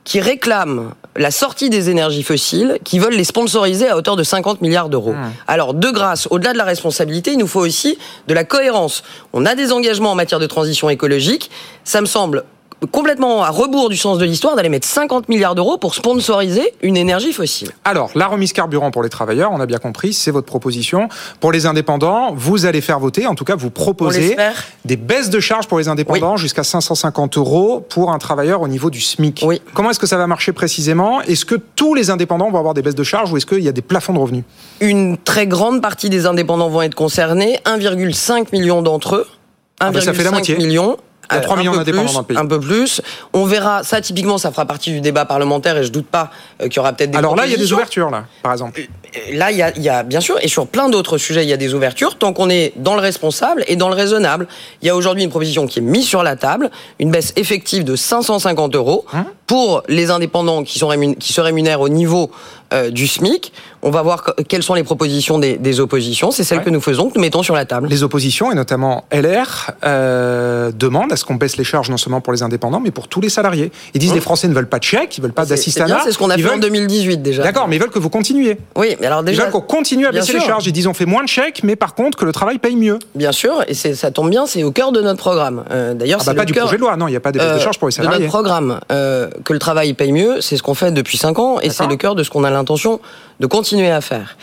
qui réclament la sortie des énergies fossiles, qui veulent les sponsoriser à hauteur de 50 milliards d'euros. Mmh. Alors, de grâce, au-delà de la responsabilité, il nous faut aussi de la cohérence. On a des engagements en matière de transition écologique. Ça me semble complètement à rebours du sens de l'histoire d'aller mettre 50 milliards d'euros pour sponsoriser une énergie fossile. Alors, la remise carburant pour les travailleurs, on a bien compris, c'est votre proposition. Pour les indépendants, vous allez faire voter, en tout cas vous proposez des baisses de charges pour les indépendants jusqu'à 550 euros pour un travailleur au niveau du SMIC. Oui. Comment est-ce que ça va marcher précisément? Est-ce que tous les indépendants vont avoir des baisses de charges ou est-ce qu'il y a des plafonds de revenus? Une très grande partie des indépendants vont être concernés, 1,5 million d'entre eux. 1,5 ah ben million a 3 millions d'indépendants dans le pays. Un peu plus. On verra, ça typiquement, ça fera partie du débat parlementaire et je doute pas euh, qu'il y aura peut-être des Alors là, il y a des ouvertures, là, par exemple. Là, il y a, il y a bien sûr, et sur plein d'autres sujets, il y a des ouvertures, tant qu'on est dans le responsable et dans le raisonnable. Il y a aujourd'hui une proposition qui est mise sur la table, une baisse effective de 550 euros hein pour les indépendants qui, sont qui se rémunèrent au niveau euh, du SMIC. On va voir quelles sont les propositions des, des oppositions. C'est celles que nous faisons, que nous mettons sur la table. Les oppositions, et notamment LR, euh, demandent à ce qu'on baisse les charges non seulement pour les indépendants, mais pour tous les salariés. Ils disent que les Français ne veulent pas de chèque, ils veulent pas d'assistanat. C'est ce qu'on a fait en 2018 déjà. D'accord, mais ils veulent que vous continuiez. Oui, mais alors déjà. Veulent qu'on continue à baisser les charges. Ils disent on fait moins de chèques, mais par contre que le travail paye mieux. Bien sûr, et ça tombe bien, c'est au cœur de notre programme. Euh, D'ailleurs, ah bah c'est pas du projet de loi, non, il n'y a pas de baisse de charges pour les salariés. De notre programme, euh, que le travail paye mieux, c'est ce qu'on fait depuis 5 ans, et c'est le cœur de ce qu'on a l'intention de continuer à faire.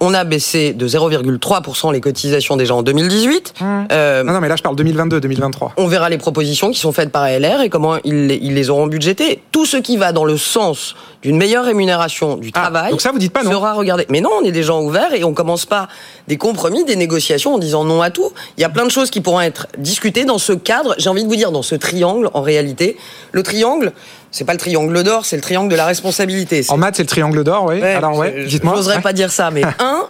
On a baissé de 0,3% les cotisations déjà en 2018. Mmh. Euh, non, non, mais là je parle 2022-2023. On verra les propositions qui sont faites par ALR et comment ils, ils les auront budgétées. Tout ce qui va dans le sens d'une meilleure rémunération du ah, travail donc ça, vous dites pas non. sera regardé. Mais non, on est des gens ouverts et on commence pas des compromis, des négociations en disant non à tout. Il y a plein de choses qui pourront être discutées dans ce cadre, j'ai envie de vous dire, dans ce triangle en réalité. Le triangle, c'est pas le triangle d'or, c'est le triangle de la responsabilité. En maths, c'est le triangle d'or, oui. Alors ouais, dites-moi. J'oserais pas dire ça, mais un,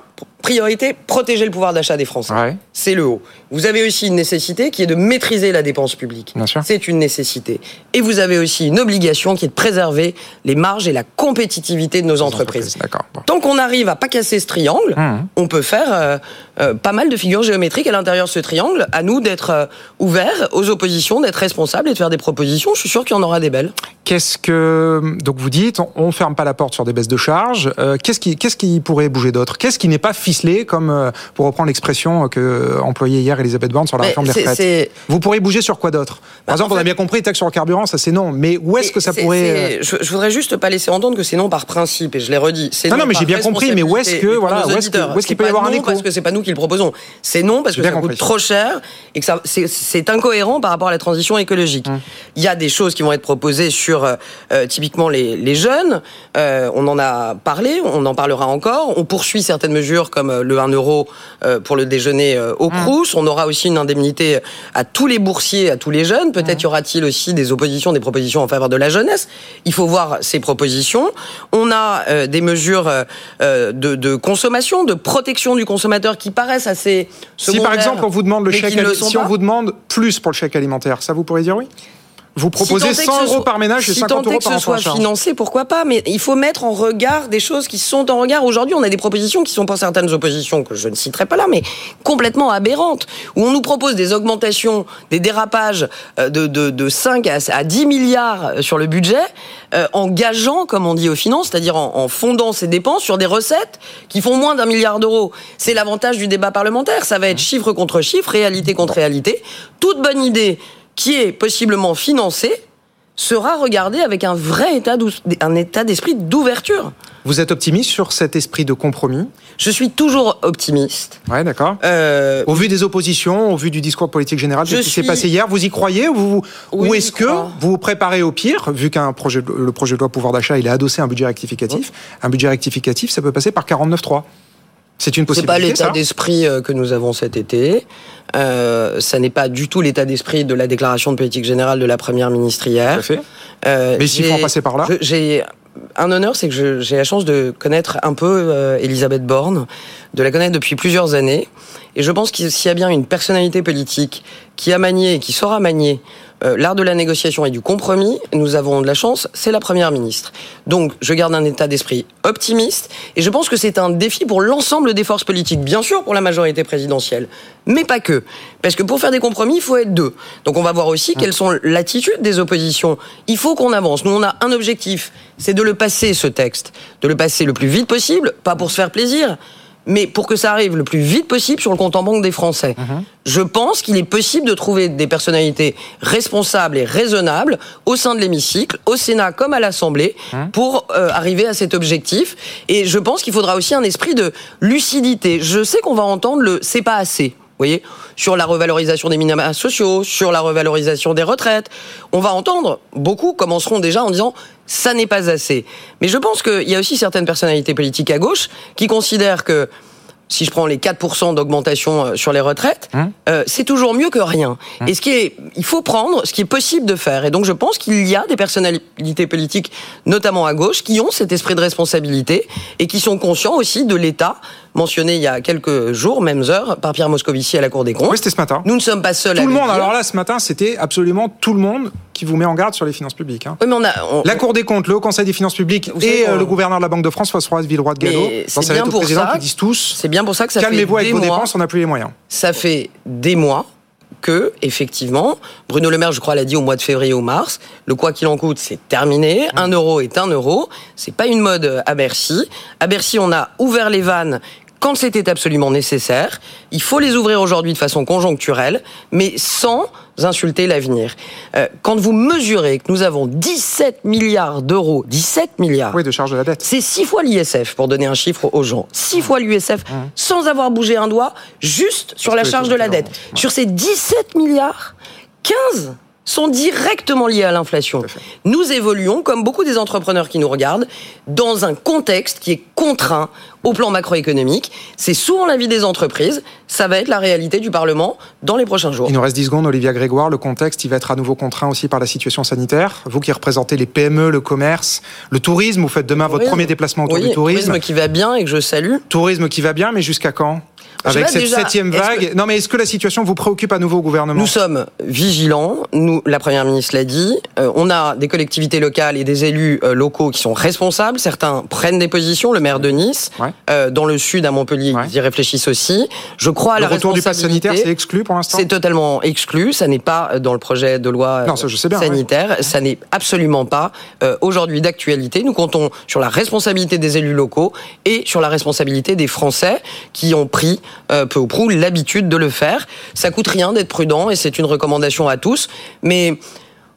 priorité, protéger le pouvoir d'achat des Français. Ouais. C'est le haut. Vous avez aussi une nécessité qui est de maîtriser la dépense publique. C'est une nécessité. Et vous avez aussi une obligation qui est de préserver les marges et la compétitivité de nos entreprises. entreprises Tant qu'on arrive à pas casser ce triangle, mmh. on peut faire euh, euh, pas mal de figures géométriques à l'intérieur de ce triangle. À nous d'être euh, ouverts aux oppositions, d'être responsables et de faire des propositions. Je suis sûr qu'il y en aura des belles. Qu'est-ce que donc vous dites on, ferme pas la porte sur des baisses de charges. Qu'est-ce qui qu'est-ce qui pourrait bouger d'autre? Qu'est-ce qui n'est pas ficelé ficelé, comme euh, pour reprendre l'expression que employait hier Elisabeth Borne sur la réforme des retraites. Vous pourriez bouger sur quoi d'autre? Par bah, exemple, on a bien compris, taxe sur le carburant, ça c'est non. Mais où est-ce que ça pourrait je, je, voudrais juste pas laisser entendre que c'est non par principe, et je l'ai redit. Non, non, mais j'ai bien compris. Mais où est-ce que voilà, où est-ce qu'il peut y avoir un écho Parce que c'est pas nous qui le proposons. C'est non parce que ça coûte trop cher et que c'est incohérent par rapport à la transition écologique. Hum. Il y a des choses qui vont être proposées sur euh, typiquement les, les jeunes. Euh, on en a parlé, on en parlera encore. On poursuit certaines mesures comme euh, le 1 euro euh, pour le déjeuner euh, au mmh. Crous. On aura aussi une indemnité à tous les boursiers, à tous les jeunes. Peut-être mmh. y aura-t-il aussi des oppositions, des propositions en faveur de la jeunesse. Il faut voir ces propositions. On a des mesures de, de, consommation, de protection du consommateur qui paraissent assez Si par exemple on vous demande le chèque, si on vous demande plus pour le chèque alimentaire, ça vous pourrait dire oui? Vous proposez 100 euros par ménage et 50 euros par enfant. Si tant que ce soit financé, pourquoi pas Mais il faut mettre en regard des choses qui sont en regard. Aujourd'hui, on a des propositions qui sont pas certaines oppositions que je ne citerai pas là, mais complètement aberrantes, où on nous propose des augmentations, des dérapages euh, de, de, de 5 à 10 milliards sur le budget, euh, en gageant, comme on dit aux finances, c'est-à-dire en, en fondant ces dépenses sur des recettes qui font moins d'un milliard d'euros. C'est l'avantage du débat parlementaire. Ça va être chiffre contre chiffre, réalité contre réalité. Toute bonne idée qui est possiblement financé sera regardé avec un vrai état, un état d'esprit d'ouverture. Vous êtes optimiste sur cet esprit de compromis? Je suis toujours optimiste. Ouais, d'accord. Euh, au vu des oppositions, au vu du discours politique général de ce qui s'est passé hier, vous y croyez ou, ou est-ce que vous vous préparez au pire, vu qu'un projet, le projet de loi pouvoir d'achat, il est adossé à un budget rectificatif? Un budget rectificatif, ça peut passer par 49.3. C'est une possibilité. C'est pas l'état d'esprit euh, que nous avons cet été. Euh, ça n'est pas du tout l'état d'esprit de la déclaration de politique générale de la première ministre hier. Tout à fait. Euh, Mais s'il faut en passer par là. J'ai un honneur, c'est que j'ai la chance de connaître un peu euh, Elisabeth Borne, de la connaître depuis plusieurs années. Et je pense qu'il s'il y a bien une personnalité politique qui a manié et qui saura manier euh, l'art de la négociation et du compromis, nous avons de la chance, c'est la Première ministre. Donc je garde un état d'esprit optimiste et je pense que c'est un défi pour l'ensemble des forces politiques, bien sûr pour la majorité présidentielle, mais pas que. Parce que pour faire des compromis, il faut être deux. Donc on va voir aussi quelles sont l'attitude des oppositions. Il faut qu'on avance. Nous, on a un objectif, c'est de le passer, ce texte, de le passer le plus vite possible, pas pour se faire plaisir, mais pour que ça arrive le plus vite possible sur le compte en banque des Français. Mhm. Je pense qu'il est possible de trouver des personnalités responsables et raisonnables au sein de l'hémicycle, au Sénat comme à l'Assemblée, mhm. pour euh, arriver à cet objectif. Et je pense qu'il faudra aussi un esprit de lucidité. Je sais qu'on va entendre le c'est pas assez. Vous voyez, sur la revalorisation des minima sociaux, sur la revalorisation des retraites, on va entendre beaucoup commenceront déjà en disant ça n'est pas assez. Mais je pense qu'il y a aussi certaines personnalités politiques à gauche qui considèrent que si je prends les 4% d'augmentation euh, sur les retraites, hein euh, c'est toujours mieux que rien. Hein et ce qui est, il faut prendre ce qui est possible de faire. Et donc je pense qu'il y a des personnalités politiques, notamment à gauche, qui ont cet esprit de responsabilité et qui sont conscients aussi de l'État mentionné il y a quelques jours, mêmes heures, par Pierre Moscovici à la Cour des comptes. Oui, c'était ce matin. Nous ne sommes pas seuls. Tout le monde. Alors là, ce matin, c'était absolument tout le monde qui vous met en garde sur les finances publiques. Hein. Oui, mais on a, La Cour des comptes, le Haut Conseil des finances publiques et euh, le gouverneur de la Banque de France, François Villeroy de Gallo, c'est bien pour ça. Qui disent tous. C'est bien pour ça que ça calmez-vous avec vos dépenses, on n'a plus les moyens. Ça fait des mois que, effectivement, Bruno Le Maire, je crois, l'a dit au mois de février ou mars, le quoi qu'il en coûte, c'est terminé. Un euro est un euro. C'est pas une mode à Bercy. À Bercy, on a ouvert les vannes quand c'était absolument nécessaire. Il faut les ouvrir aujourd'hui de façon conjoncturelle, mais sans insulter l'avenir. Euh, quand vous mesurez que nous avons 17 milliards d'euros, 17 milliards. Oui, de charge de la dette. C'est six fois l'ISF, pour donner un chiffre aux gens. Six fois l'USF, mmh. sans avoir bougé un doigt, juste sur la charge de la dette. Sur ces 17 milliards, 15 sont directement liés à l'inflation. Nous évoluons, comme beaucoup des entrepreneurs qui nous regardent, dans un contexte qui est contraint au plan macroéconomique. C'est souvent l'avis des entreprises, ça va être la réalité du Parlement dans les prochains jours. Il nous reste 10 secondes, Olivia Grégoire. Le contexte, il va être à nouveau contraint aussi par la situation sanitaire. Vous qui représentez les PME, le commerce, le tourisme, vous faites demain votre premier déplacement autour du tourisme. Tourisme qui va bien et que je salue. Tourisme qui va bien, mais jusqu'à quand? Avec cette septième vague. Non, mais est-ce que la situation vous préoccupe à nouveau au gouvernement Nous sommes vigilants. Nous, la première ministre l'a dit. Euh, on a des collectivités locales et des élus euh, locaux qui sont responsables. Certains prennent des positions. Le maire de Nice, euh, dans le sud à Montpellier, ils y réfléchissent aussi. Je crois à le la retour du pass sanitaire, c'est exclu pour l'instant. C'est totalement exclu. Ça n'est pas dans le projet de loi non, ça, je sais bien, sanitaire. Ça n'est absolument pas aujourd'hui d'actualité. Nous comptons sur la responsabilité des élus locaux et sur la responsabilité des Français qui ont pris euh, peu ou prou l'habitude de le faire. Ça coûte rien d'être prudent et c'est une recommandation à tous. Mais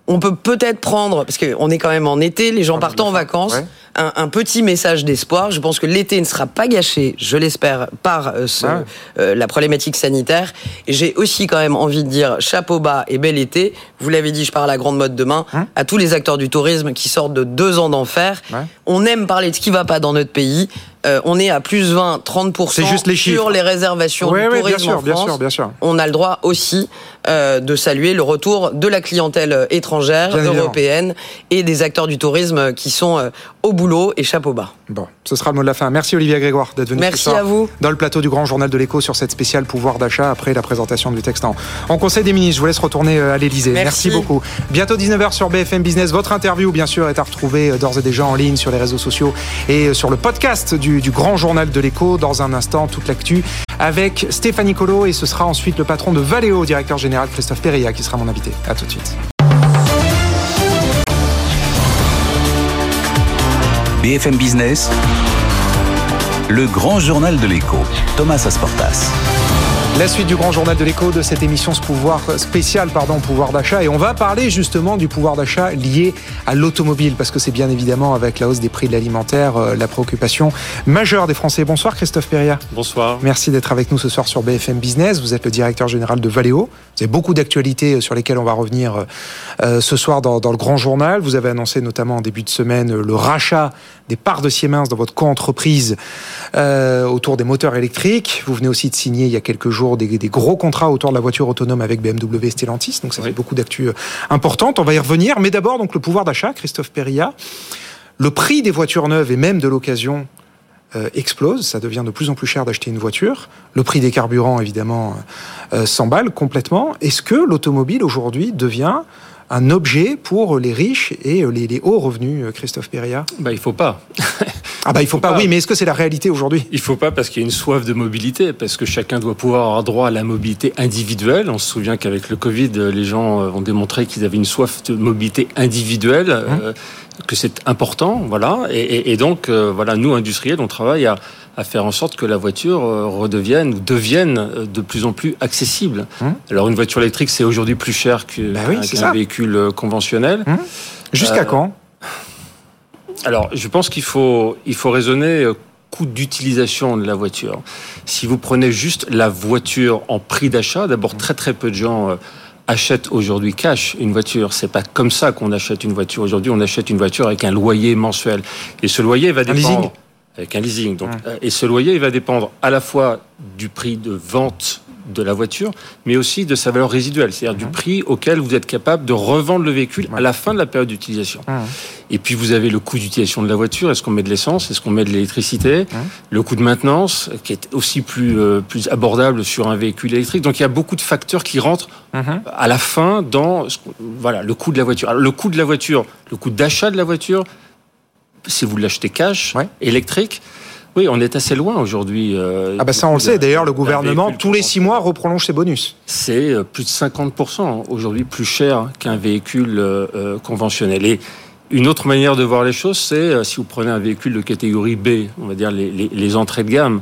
on peut peut-être prendre, parce qu'on est quand même en été, les gens partent en vacances, un, petit message d'espoir. Je pense que l'été ne sera pas gâché, je l'espère, par euh, ah euh, la problématique sanitaire. Et j'ai aussi quand même envie de dire chapeau bas et bel été. Vous l'avez dit, je parle à la grande mode demain, hein à tous les acteurs du tourisme qui sortent de deux ans d'enfer. On aime parler de ce qui va pas dans notre pays. Euh, on est à plus 20, 30% juste les sur les réservations du tourisme bien sûr, en France. Bien sûr, bien sûr. On a le droit aussi euh, de saluer le retour de la clientèle étrangère, européenne et des acteurs du tourisme qui sont euh, au boulot et chapeau bas. Bon, ce sera le mot de la fin. Merci Olivier Grégoire d'être venu Merci à vous. dans le plateau du Grand Journal de l'Écho sur cette spéciale pouvoir d'achat après la présentation du texte en, Conseil des ministres. Je vous laisse retourner à l'Elysée. Merci. Merci. beaucoup. Bientôt 19h sur BFM Business. Votre interview, bien sûr, est à retrouver d'ores et déjà en ligne sur les réseaux sociaux et sur le podcast du, du Grand Journal de l'écho. Dans un instant, toute l'actu avec Stéphanie Colo et ce sera ensuite le patron de Valeo, directeur général Christophe Perilla, qui sera mon invité. À tout de suite. BFM Business, le grand journal de l'écho, Thomas Asportas. La suite du grand journal de l'écho de cette émission ce pouvoir spécial pardon pouvoir d'achat et on va parler justement du pouvoir d'achat lié à l'automobile parce que c'est bien évidemment avec la hausse des prix de l'alimentaire euh, la préoccupation majeure des Français. Bonsoir Christophe Perria. Bonsoir. Merci d'être avec nous ce soir sur BFM Business. Vous êtes le directeur général de Valeo. Vous avez beaucoup d'actualités sur lesquelles on va revenir euh, ce soir dans, dans, le grand journal. Vous avez annoncé notamment en début de semaine le rachat des parts de Siemens dans votre co-entreprise euh, autour des moteurs électriques. Vous venez aussi de signer il y a quelques jours des, gros contrats autour de la voiture autonome avec BMW et Stellantis. Donc ça fait beaucoup d'actu euh, importantes. On va y revenir. Mais d'abord, donc le pouvoir d'achat, Christophe Perilla. Le prix des voitures neuves et même de l'occasion euh, explose. Ça devient de plus en plus cher d'acheter une voiture. Le prix des carburants, évidemment, euh, s'emballe complètement. Est-ce que l'automobile aujourd'hui devient un objet pour les riches et les, hauts revenus, Christophe Perilla bah, Il faut pas. ah bah il faut, faut pas, oui, mais est-ce que c'est la réalité aujourd'hui? Il faut pas parce qu'il y a une soif de mobilité, parce que chacun doit pouvoir avoir droit à la mobilité individuelle. On se souvient qu'avec le Covid, les gens ont démontré qu'ils avaient une soif de mobilité individuelle. Euh, que c'est important, voilà, et, donc euh, voilà, nous industriels, on travaille à, à faire en sorte que la voiture euh, redevienne ou devienne euh, de plus en plus accessible. Hum. Alors une voiture électrique, c'est aujourd'hui plus cher qu'un bah véhicule euh, conventionnel. Hum. Jusqu'à quand? Alors je pense qu'il faut, il faut raisonner coût d'utilisation de la voiture. Si vous prenez juste la voiture en prix d'achat, d'abord très très peu de gens achètent aujourd'hui cash une voiture. C'est pas comme ça qu'on achète une voiture. Aujourd'hui, on achète une voiture avec un loyer mensuel. Et ce loyer va dépendre avec un leasing. Donc, euh, Et ce loyer, il va dépendre à la fois du prix de vente de la voiture, mais aussi de sa valeur résiduelle, c'est-à-dire du prix auquel vous êtes capable de revendre le véhicule à la fin de la période d'utilisation. Et puis vous avez le coût d'utilisation de la voiture, est-ce qu'on met de l'essence, est-ce qu'on met de l'électricité, le coût de maintenance, qui est aussi plus, euh, plus abordable sur un véhicule électrique. Donc il y a beaucoup de facteurs qui rentrent à la fin dans voilà, le coût de la voiture. Alors, le coût de la voiture, le coût d'achat de la voiture, si vous l'achetez cash, électrique, oui, on est assez loin aujourd'hui. Euh, ah bah ça on le sait. D'ailleurs, le gouvernement tous les six mois reprolonge ses bonus. C'est euh, plus de 50% aujourd'hui plus cher qu'un véhicule euh, conventionnel. Et une autre manière de voir les choses, c'est si vous prenez un véhicule de catégorie B, on va dire les, entrées de gamme.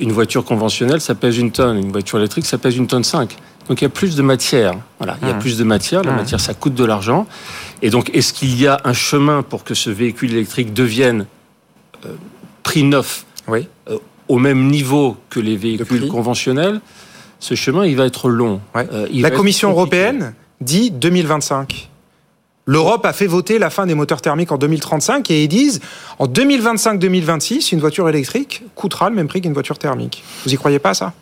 une voiture conventionnelle, ça pèse une tonne. Une voiture électrique, ça pèse une tonne 5. Donc il y a plus de matière. Voilà, il y a mmh. plus de matière. La mmh. matière, ça coûte de l'argent. Et donc, est-ce qu'il y a un chemin pour que ce véhicule électrique devienne euh, prix neuf, oui. Euh, au même niveau que les véhicules conventionnels Ce chemin, il va être long. Euh, la Commission européenne dit 2025. L'Europe a fait voter la fin des moteurs thermiques en 2035 et ils disent en 2025-2026, une voiture électrique coûtera le même prix qu'une voiture thermique. Vous y croyez pas ça?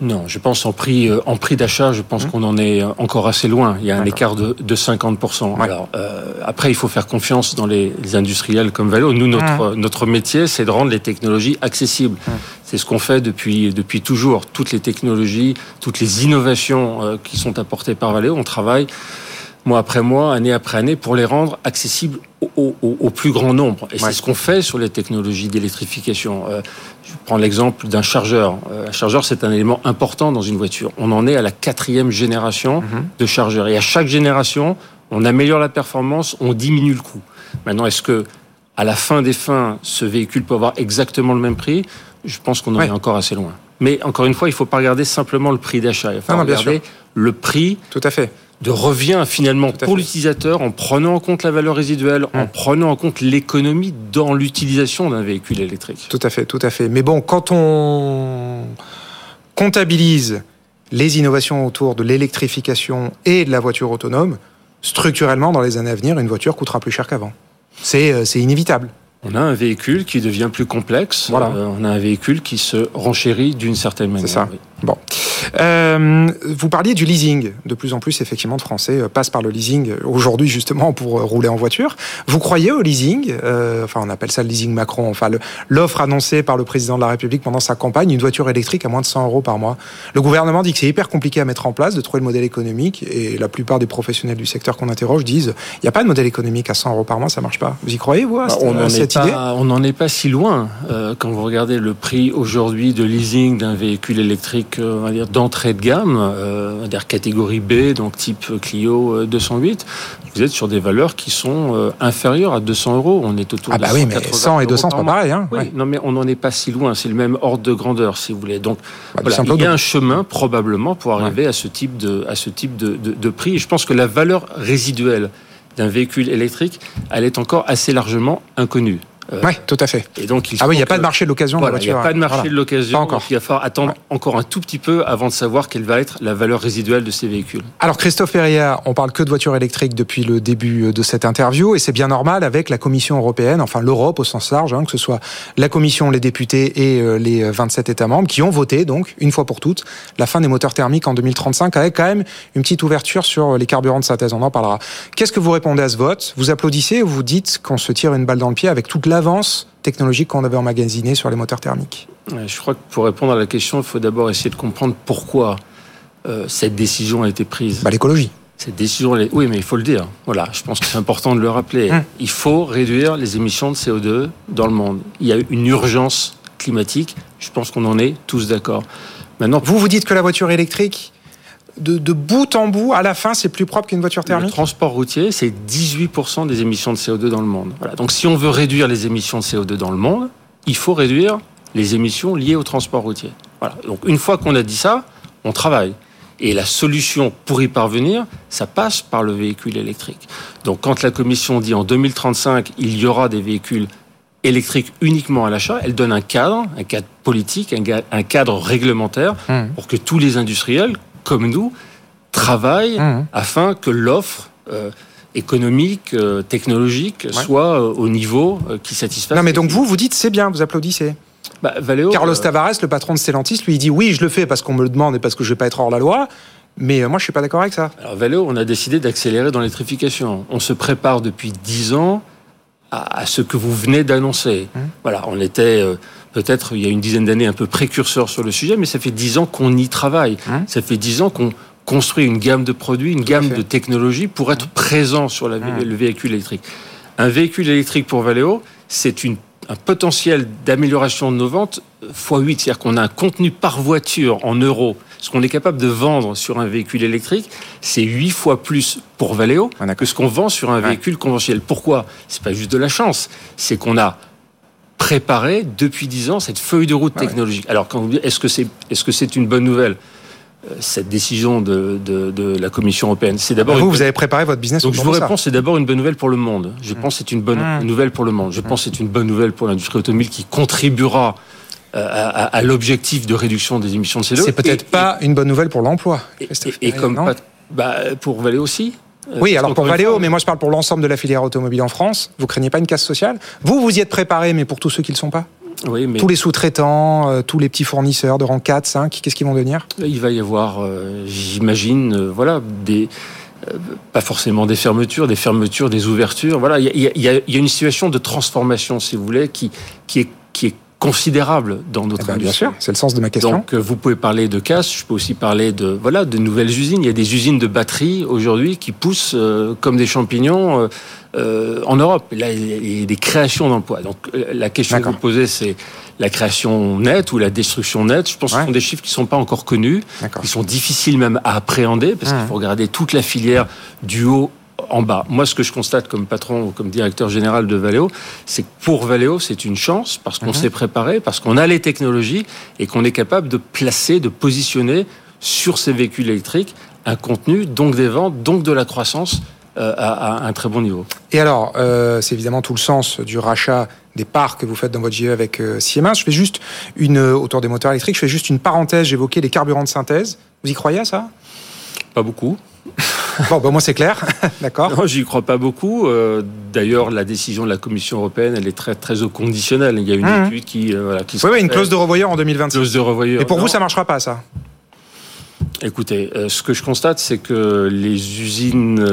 Non, je pense en prix, euh, en prix d'achat, je pense mmh. qu'on en est encore assez loin. Il y a un écart de, de 50%. Alors, euh, après, il faut faire confiance dans les, industriels comme Valeo. Nous, notre, mmh. notre métier, c'est de rendre les technologies accessibles. Mmh. C'est ce qu'on fait depuis, depuis toujours. Toutes les technologies, toutes les innovations euh, qui sont apportées par Valeo, on travaille mois après mois, année après année, pour les rendre accessibles au, au, plus grand nombre. Et c'est ce qu'on fait sur les technologies d'électrification. Euh, je prends l'exemple d'un chargeur. Euh, un chargeur, c'est un élément important dans une voiture. On en est à la quatrième génération mhm. de chargeurs. Et à chaque génération, on améliore la performance, on diminue le coût. Maintenant, est-ce que à la fin des fins, ce véhicule peut avoir exactement le même prix? Je pense qu'on en est encore assez loin. Mais encore une fois, il ne faut pas regarder simplement le prix d'achat. Il faut regarder le prix Tout à fait de revient finalement pour l'utilisateur en prenant en compte la valeur résiduelle, en hum. prenant en compte l'économie dans l'utilisation d'un véhicule électrique. Tout à fait, tout à fait. Mais bon, quand on comptabilise les innovations autour de l'électrification et de la voiture autonome, structurellement, dans les années à venir, une voiture coûtera plus cher qu'avant. C'est euh, inévitable. On a un véhicule qui devient plus complexe. Voilà. Euh, on a un véhicule qui se renchérit d'une certaine manière. C'est ça. Bon. Euh, vous parliez du leasing. De plus en plus, effectivement, de Français euh, passent par le leasing aujourd'hui, justement, pour euh, rouler en voiture. Vous croyez au leasing Enfin, on appelle ça le leasing Macron. Enfin, l'offre annoncée par le président de la République pendant sa campagne, une voiture électrique à moins de 100 euros par mois. Le gouvernement dit que c'est hyper compliqué à mettre en place, de trouver le modèle économique. Et la plupart des professionnels du secteur qu'on interroge disent il n'y a pas de modèle économique à 100 euros par mois, ça marche pas. Vous y croyez, vous, bah, on n'en pas, est pas si loin. quand vous regardez le prix aujourd'hui de leasing d'un véhicule électrique, on va dire, d'entrée de gamme, euh, catégorie B, donc type Clio 208, euh, vous êtes sur des valeurs qui sont euh, inférieures à 200 euros. On est autour ah bah oui, mais 100 et 200, c'est pas pareil. Hein Non, mais on n'en est pas si loin. C'est le même ordre de grandeur, si vous voulez. Donc, bah, il y a un chemin probablement pour arriver à ce type de, à ce type de, de, de prix. Et je pense que la valeur résiduelle d'un véhicule électrique, elle est encore assez largement inconnue. Euh, oui, tout à fait. Et donc, il ah oui, il n'y a pas de marché de l'occasion voilà, voiture. Il n'y a pas de marché de l'occasion. Encore. il va falloir attendre encore un tout petit peu avant de savoir quelle va être la valeur résiduelle de ces véhicules. Alors, Christophe Perrier, on parle que de voitures électriques depuis le début de cette interview, et c'est bien normal avec la Commission européenne, enfin l'Europe au sens large, hein, que ce soit la Commission, les députés et euh, les 27 États membres, qui ont voté, donc, une fois pour toutes, la fin des moteurs thermiques en 2035, avec quand même une petite ouverture sur les carburants de synthèse. On en parlera. Qu'est-ce que vous répondez à ce vote? Vous applaudissez ou vous dites qu'on se tire une balle dans le pied avec toute l'avance technologiques qu'on avait emmagasinées sur les moteurs thermiques Je crois que pour répondre à la question, il faut d'abord essayer de comprendre pourquoi euh, cette décision a été prise. Bah, L'écologie. Cette décision, oui, mais il faut le dire. Voilà, je pense que c'est important de le rappeler. Hum. Il faut réduire les émissions de CO2 dans le monde. Il y a une urgence climatique. Je pense qu'on en est tous d'accord. Maintenant, vous vous dites que la voiture électrique, de, bout en bout, à la fin, c'est plus propre qu'une voiture thermique Le transport routier, c'est 18% des émissions de CO2 dans le monde. Voilà. Donc si on veut réduire les émissions de CO2 dans le monde, il faut réduire les émissions liées au transport routier. Voilà. Donc une fois qu'on a dit ça, on travaille. Et la solution pour y parvenir, ça passe par le véhicule électrique. Donc quand la Commission dit en 2035, il y aura des véhicules électriques uniquement à l'achat, elle donne un cadre, un cadre politique, un cadre réglementaire mmh. pour que tous les industriels comme nous, travaillent mmh. afin que l'offre euh, économique, euh, technologique soit euh, au niveau qui satisfait. Non, mais donc vous, vous dites c'est bien, vous applaudissez. Bah, Carlos Tavares, le patron de Stellantis, lui, il dit oui, je le fais parce qu'on me le demande et parce que je ne vais pas être hors la loi. Mais moi, je suis pas d'accord avec ça. Alors, Valeo, on a décidé d'accélérer dans l'électrification. On se prépare depuis dix ans à, ce que vous venez d'annoncer. Mmh. Voilà, on était peut-être il y a une dizaine d'années un peu précurseur sur le sujet, mais ça fait dix ans qu'on y travaille. Hein ça fait dix ans qu'on construit une gamme de produits, une gamme de technologies pour être présent sur la, hein. le véhicule électrique. Un véhicule électrique pour Valeo, c'est un potentiel d'amélioration de nos ventes x8, c'est-à-dire qu'on a un contenu par voiture en euros. Ce qu'on est capable de vendre sur un véhicule électrique, c'est 8 fois plus pour Valeo ah, que ce qu'on vend sur un véhicule conventionnel. Pourquoi? C'est pas juste de la chance, c'est qu'on a préparer depuis dix ans cette feuille de route technologique. Alors, quand vous est-ce que c'est est-ce que c'est une bonne nouvelle euh, cette décision de, de, la Commission européenne? C'est d'abord vous, vous avez préparé votre business. Donc je vous réponds, c'est d'abord une bonne nouvelle pour le monde. Je pense que c'est une bonne mmh. nouvelle pour le monde. Je mmh. pense c'est une bonne nouvelle pour l'industrie automobile qui contribuera euh, à, l'objectif de réduction des émissions de CO2. C'est peut-être pas une bonne nouvelle pour l'emploi. Et, comme pas, bah, pour Valais aussi. Euh, oui, alors pour Valeo, mais moi je parle pour l'ensemble de la filière automobile en France. Vous craignez pas une casse sociale? Vous, vous y êtes préparé, mais pour tous ceux qui ne le sont pas? Oui, mais... Tous les sous-traitants, euh, tous les petits fournisseurs de rang 4, 5, qu'est-ce qu'ils vont devenir? Il va y avoir, euh, j'imagine, voilà, des pas forcément des fermetures, des fermetures, des ouvertures. Voilà, il y, a, une situation de transformation, si vous voulez, qui, qui est, qui est considérable dans notre eh ben, industrie. Bien sûr, c'est le sens de ma question. Donc, euh, vous pouvez parler de casse, je peux aussi parler de voilà de nouvelles usines. Il y a des usines de batteries aujourd'hui qui poussent euh, comme des champignons euh, euh, en Europe. Là, il y a des créations d'emplois. Donc, euh, la question que vous posez, c'est la création nette ou la destruction nette. Je pense ouais. que ce sont des chiffres qui sont pas encore connus, qui sont difficiles même à appréhender parce mmh. qu'il faut regarder toute la filière du haut en bas. Moi, ce que je constate comme patron ou comme directeur général de Valeo, c'est que pour Valeo, c'est une chance parce qu'on mmh. s'est préparé, parce qu'on a les technologies et qu'on est capable de placer, de positionner sur ces véhicules électriques un contenu, donc des ventes, donc de la croissance euh, à, à, un très bon niveau. Et alors, euh, c'est évidemment tout le sens du rachat des parts que vous faites dans votre GE avec euh, Siemens. Je fais juste une, autour des moteurs électriques, je fais juste une parenthèse, j'évoquais les carburants de synthèse. Vous y croyez à ça? Pas beaucoup. Bon, ben moi c'est clair, d'accord. Non, j'y crois pas beaucoup. Euh, D'ailleurs, la décision de la Commission européenne, elle est très très au conditionnel. Il y a une mmh. étude qui, euh, voilà, qui. Oui, oui, une clause de revoyeur en 2026. Clause de revoyeur. Et pour non. vous, ça marchera pas, ça? Écoutez, euh, ce que je constate, c'est que les usines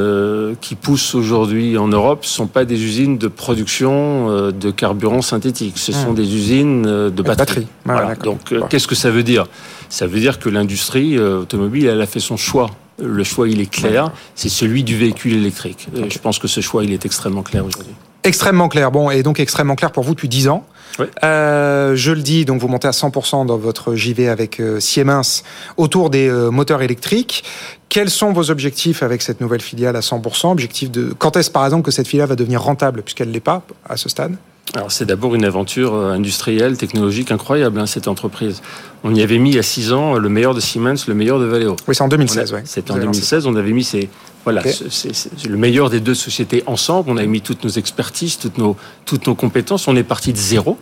qui poussent aujourd'hui en Europe sont pas des usines de production de carburant synthétique. Ce mmh. sont des usines de batterie. batterie. Ouais, voilà. Donc, bon. qu'est-ce que ça veut dire? Ça veut dire que l'industrie automobile, elle a fait son choix. Le choix, il est clair. C'est celui du véhicule électrique. Okay. Je pense que ce choix, il est extrêmement clair aujourd'hui. Extrêmement clair. Bon, et donc extrêmement clair pour vous depuis 10 ans. Oui. Euh, je le dis, donc vous montez à 100% dans votre JV avec euh, Siemens autour des euh, moteurs électriques. Quels sont vos objectifs avec cette nouvelle filiale à 100% Objectif de quand est-ce par exemple que cette filiale va devenir rentable puisqu'elle l'est pas à ce stade? Alors c'est d'abord une aventure industrielle, technologique incroyable, hein, cette entreprise. On y avait mis il y a six ans le meilleur de Siemens, le meilleur de Valeo. Oui, c'est en 2016. Ouais. C'était en 2016, on avait mis ces, voilà, okay. c'est le meilleur des deux sociétés ensemble. On a mis toutes nos expertises, toutes nos, toutes nos compétences. On est parti de zéro.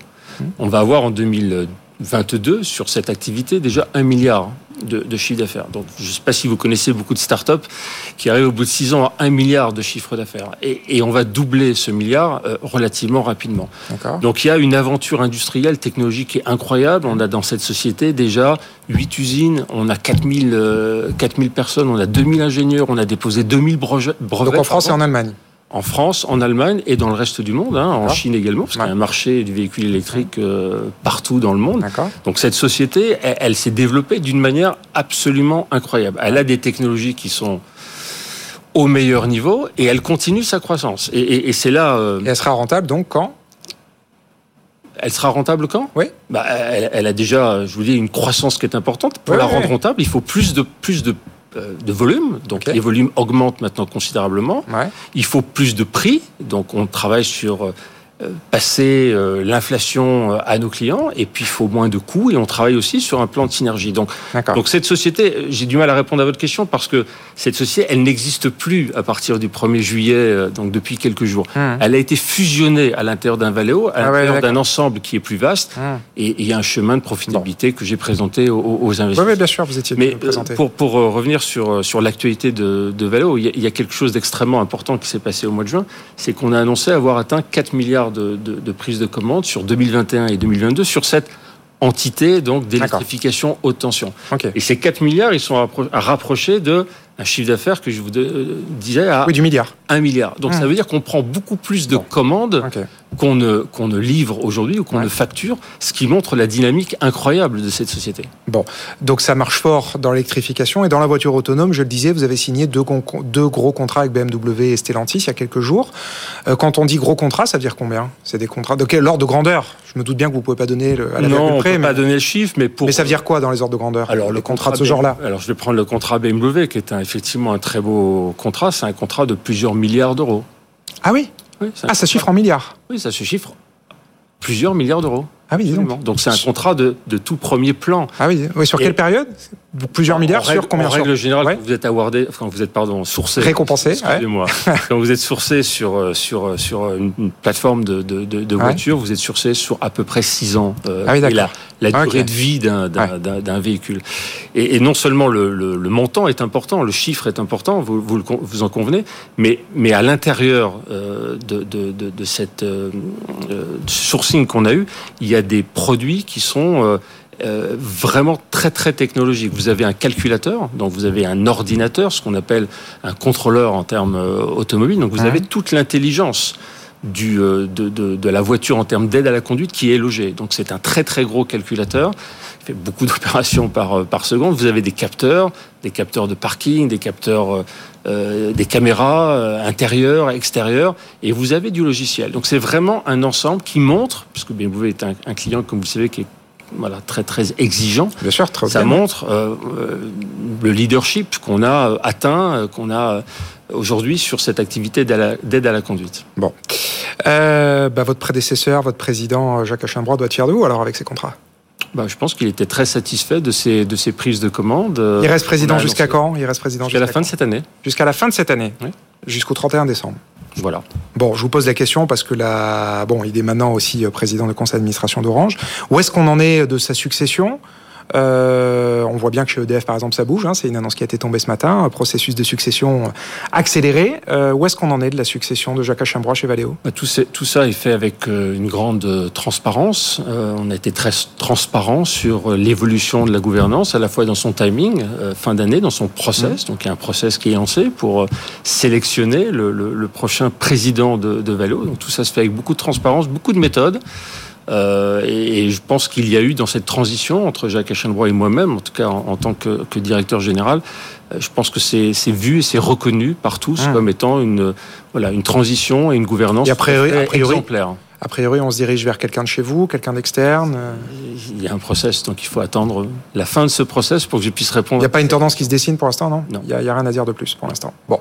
On va avoir en 2022 sur cette activité déjà un milliard de, de chiffre d'affaires. Donc, je ne sais pas si vous connaissez beaucoup de startups qui arrivent au bout de six ans à un milliard de chiffre d'affaires. Et, et, on va doubler ce milliard euh, relativement rapidement. Donc, il y a une aventure industrielle, technologique qui est incroyable. On a dans cette société déjà huit usines, on a 4000, euh, 4000 personnes, on a 2000 ingénieurs, on a déposé 2000 brevets. Donc, en France et en Allemagne en France, en Allemagne et dans le reste du monde, hein, en Chine également, parce qu'il y a un marché du véhicule électrique euh, partout dans le monde. Donc cette société, elle, elle s'est développée d'une manière absolument incroyable. Elle a des technologies qui sont au meilleur niveau et elle continue sa croissance. Et, et, et c'est là. Euh, et elle sera rentable donc quand? Elle sera rentable quand? Oui. Bah, elle, elle, a déjà, je vous dis, une croissance qui est importante. Pour oui, la rendre rentable, il faut plus de plus de de volume, donc okay. les volumes augmentent maintenant considérablement. Ouais. Il faut plus de prix, donc on travaille sur euh, passer euh, l'inflation euh, à nos clients, et puis il faut moins de coûts, et on travaille aussi sur un plan de synergie. Donc, donc cette société, j'ai du mal à répondre à votre question parce que cette société, elle n'existe plus à partir du 1er juillet, donc depuis quelques jours. Mmh. Elle a été fusionnée à l'intérieur d'un Valeo, à l'intérieur ah ouais, d'un ensemble qui est plus vaste, mmh. et il y a un chemin de profitabilité bon. que j'ai présenté aux, aux investisseurs. Oui, oui, bien sûr, vous étiez Mais pour, pour revenir sur, sur l'actualité de, de Valeo, il y, a, il y a quelque chose d'extrêmement important qui s'est passé au mois de juin, c'est qu'on a annoncé avoir atteint 4 milliards de, de, de prise de commande sur 2021 et 2022 sur cette entité donc d'électrification haute tension. Okay. Et ces 4 milliards, ils sont à rapprocher de un chiffre d'affaires que je vous disais à oui, du milliard. 1 milliard. Donc mmh. ça veut dire qu'on prend beaucoup plus de bon. commandes okay. qu'on ne, ne livre aujourd'hui ou qu'on ouais. ne facture, ce qui montre la dynamique incroyable de cette société. Bon, donc ça marche fort dans l'électrification et dans la voiture autonome, je le disais, vous avez signé deux, deux gros contrats avec BMW et Stellantis il y a quelques jours. Euh, quand on dit gros contrats, ça veut dire combien? C'est des contrats de quel ordre de grandeur? Je me doute bien que vous ne pouvez pas donner le, à la non, près, on peut mais... pas donner le chiffre, mais pour... Mais ça veut dire quoi dans les ordres de grandeur Alors, le contrat de ce genre-là? Alors je vais prendre le contrat BMW qui est un effectivement un très beau contrat. C'est un contrat de plusieurs milliards d'euros. Ah oui, oui Ah, ça chiffre en milliards Oui, ça se chiffre plusieurs milliards d'euros. Ah oui, donc. donc c'est un contrat de, de, tout premier plan. Ah oui, oui sur Et quelle période? Plusieurs milliards règle, sur combien En règle générale, ouais. quand vous êtes awardé, quand vous êtes pardon sourcé, récompensé, excusez-moi, ouais. quand vous êtes sourcé sur sur sur une, une plateforme de, de, de voiture, ouais. vous êtes sourcé sur à peu près six ans. Euh, ah oui, la, la durée okay. de vie d'un véhicule. Et, et, non seulement le, le, le, montant est important, le chiffre est important, vous vous, vous en convenez, mais mais à l'intérieur euh, de, de, de, cette euh, sourcing qu'on a eu, il y a des produits qui sont euh, euh, vraiment très très technologiques. Vous avez un calculateur, donc vous avez un ordinateur, ce qu'on appelle un contrôleur en termes euh, automobiles, donc vous avez toute l'intelligence du, de, de, de, la voiture en termes d'aide à la conduite qui est logée. Donc c'est un très très gros calculateur. Il fait beaucoup d'opérations par, par seconde. Vous avez des capteurs, des capteurs de parking, des capteurs, euh, des caméras intérieures, extérieures, et vous avez du logiciel. Donc c'est vraiment un ensemble qui montre, puisque BMW est un, un client, comme vous savez, qui est voilà, très très exigeant. Bien sûr, très Ça montre euh, le leadership qu'on a atteint, qu'on a aujourd'hui sur cette activité d'aide à, la conduite. Bon. Euh, bah, votre prédécesseur, votre président Jacques Achimbrois doit être fier de vous alors avec ses contrats? Bah, je pense qu'il était très satisfait de ses, de ses prises de commande. Il reste président jusqu'à quand? Il reste président jusqu'à la fin de cette année. Jusqu'à la fin de cette année? Oui. Jusqu'au 31 décembre. Voilà. Bon, je vous pose la question parce que là, bon, il est maintenant aussi euh, président du conseil d'administration d'Orange. Où est-ce qu'on en est de sa succession? On voit bien que chez EDF, par exemple, ça bouge. Hein, c'est une annonce qui a été tombée ce matin. Un processus de succession accéléré. Euh, où est-ce qu'on en est de la succession de Jacques Achambrois chez Valeo? Bah, tout, tout, ça est fait avec euh, une grande transparence. Euh, on a été très transparent sur l'évolution de la gouvernance, à la fois dans son timing, fin d'année, dans son process. Mmh. Donc il y a un process qui est lancé pour sélectionner le, le, le prochain président de, de Valeo. Donc tout ça se fait avec beaucoup de transparence, beaucoup de méthodes. Euh, et, je pense qu'il y a eu dans cette transition entre Jacques Aschenbrois et moi-même, en tout cas en, tant que, que, directeur général, euh, je pense que c'est vu et c'est reconnu par tous mmh. comme étant une, voilà, une transition et une gouvernance et a priori, a priori, exemplaire. A priori, on se dirige vers quelqu'un de chez vous, quelqu'un d'externe Il y a un process, donc il faut attendre la fin de ce process pour que je puisse répondre. Il n'y a pas une tendance qui se dessine pour l'instant, non? Non. Il n'y a, a, rien à dire de plus pour l'instant. Bon.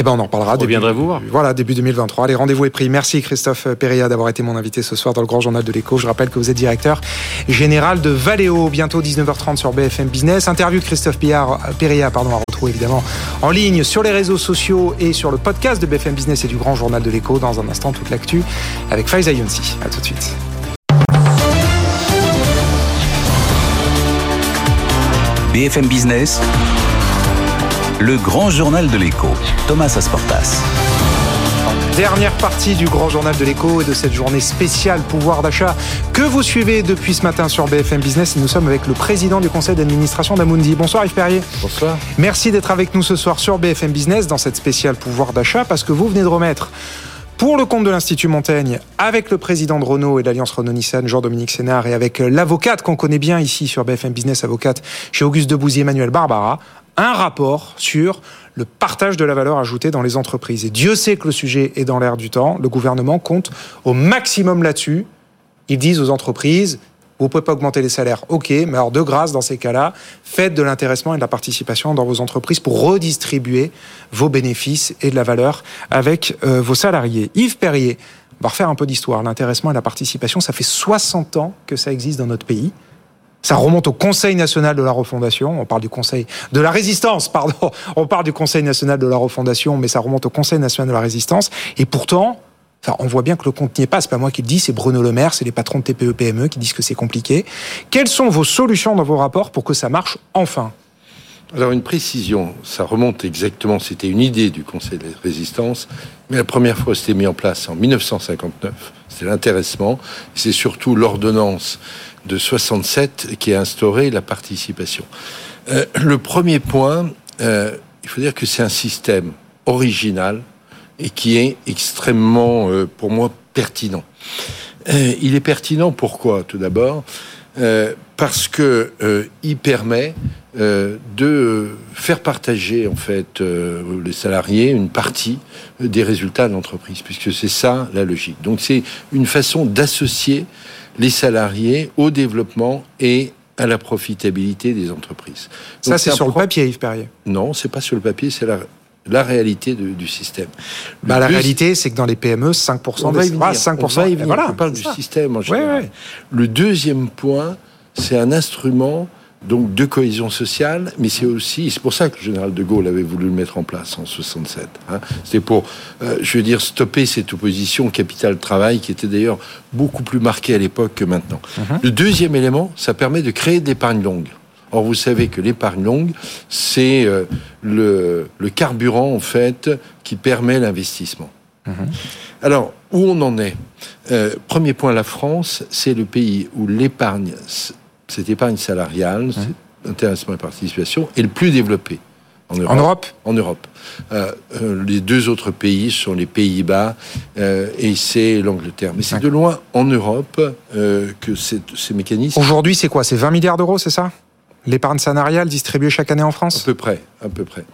Eh ben, on en reparlera. Reviendrez-vous voir. Voilà, début 2023. Les rendez-vous est pris. Merci Christophe Perria d'avoir été mon invité ce soir dans le Grand Journal de l'Écho. Je rappelle que vous êtes directeur général de Valeo. Bientôt 19h30 sur BFM Business. Interview de Christophe Perria, pardon, à retrouver évidemment en ligne sur les réseaux sociaux et sur le podcast de BFM Business et du Grand Journal de l'Écho. Dans un instant, toute l'actu avec Faiza Younsi. À tout de suite. BFM Business le grand journal de l'écho, Thomas Asportas. Dernière partie du grand journal de l'écho et de cette journée spéciale pouvoir d'achat que vous suivez depuis ce matin sur BFM Business. Nous sommes avec le président du conseil d'administration d'Amundi. Bonsoir Yves Perrier. Bonsoir. Merci d'être avec nous ce soir sur BFM Business dans cette spéciale pouvoir d'achat parce que vous venez de remettre pour le compte de l'Institut Montaigne, avec le président de Renault et de l'Alliance Renault-Nissan, Jean-Dominique Sénard, et avec l'avocate qu'on connaît bien ici sur BFM Business, avocate chez Auguste Debouzy, Emmanuel Barbara, un rapport sur le partage de la valeur ajoutée dans les entreprises. Et Dieu sait que le sujet est dans l'air du temps. Le gouvernement compte au maximum là-dessus. Ils disent aux entreprises, vous pouvez pas augmenter les salaires, ok, mais alors de grâce, dans ces cas-là, faites de l'intéressement et de la participation dans vos entreprises pour redistribuer vos bénéfices et de la valeur avec euh, vos salariés. Yves Perrier, on va refaire un peu d'histoire. L'intéressement et la participation, ça fait 60 ans que ça existe dans notre pays. Ça remonte au Conseil national de la refondation. On parle du Conseil de la résistance, pardon. On parle du Conseil national de la refondation, mais ça remonte au Conseil national de la résistance. Et pourtant, on voit bien que le compte n'y est pas. C'est pas moi qui le dis, c'est Bruno Le Maire, c'est les patrons de TPE-PME qui disent que c'est compliqué. Quelles sont vos solutions dans vos rapports pour que ça marche enfin? Alors une précision, ça remonte exactement, c'était une idée du Conseil de la Résistance, mais la première fois c'était mis en place en 1959, c'était l'intéressement, c'est surtout l'ordonnance de 67 qui a instauré la participation. Euh, le premier point, euh, il faut dire que c'est un système original et qui est extrêmement, euh, pour moi, pertinent. Il est pertinent pourquoi Tout d'abord, parce que il permet de faire partager en fait les salariés une partie des résultats de l'entreprise, puisque c'est ça la logique. Donc c'est une façon d'associer les salariés au développement et à la profitabilité des entreprises. Donc ça, c'est sur le papier, Yves Perrier Non, c'est pas sur le papier, c'est la, la réalité de, du système. Bah, la réalité, c'est que dans les PME, 5% on des... va y venir. Ah, 5%. On va y venir. Voilà, on parle du ça. système en général. Ouais, ouais. Le deuxième point, c'est un instrument donc de cohésion sociale, mais c'est aussi, c'est pour ça que le général de Gaulle avait voulu le mettre en place en 67. Hein. C'était pour, euh, je veux dire, stopper cette opposition capital-travail qui était d'ailleurs beaucoup plus marquée à l'époque que maintenant. Mhm. Le deuxième élément, ça permet de créer de l'épargne longue. Or, vous savez que l'épargne longue, c'est euh, le, le carburant, en fait, qui permet l'investissement. Alors, où on en est? Euh, Premier point, la France, c'est le pays où l'épargne, cette épargne salariale, cet intéressement et participation, est le plus développé En Europe En Europe, en Europe. Euh, euh, les deux autres pays sont les Pays-Bas euh, et c'est l'Angleterre. Mais c'est de loin en Europe que ces mécanismes. Aujourd'hui, c'est quoi? C'est 20 milliards d'euros, c'est ça? L'épargne salariale distribuée chaque année en France? À peu près, à peu près.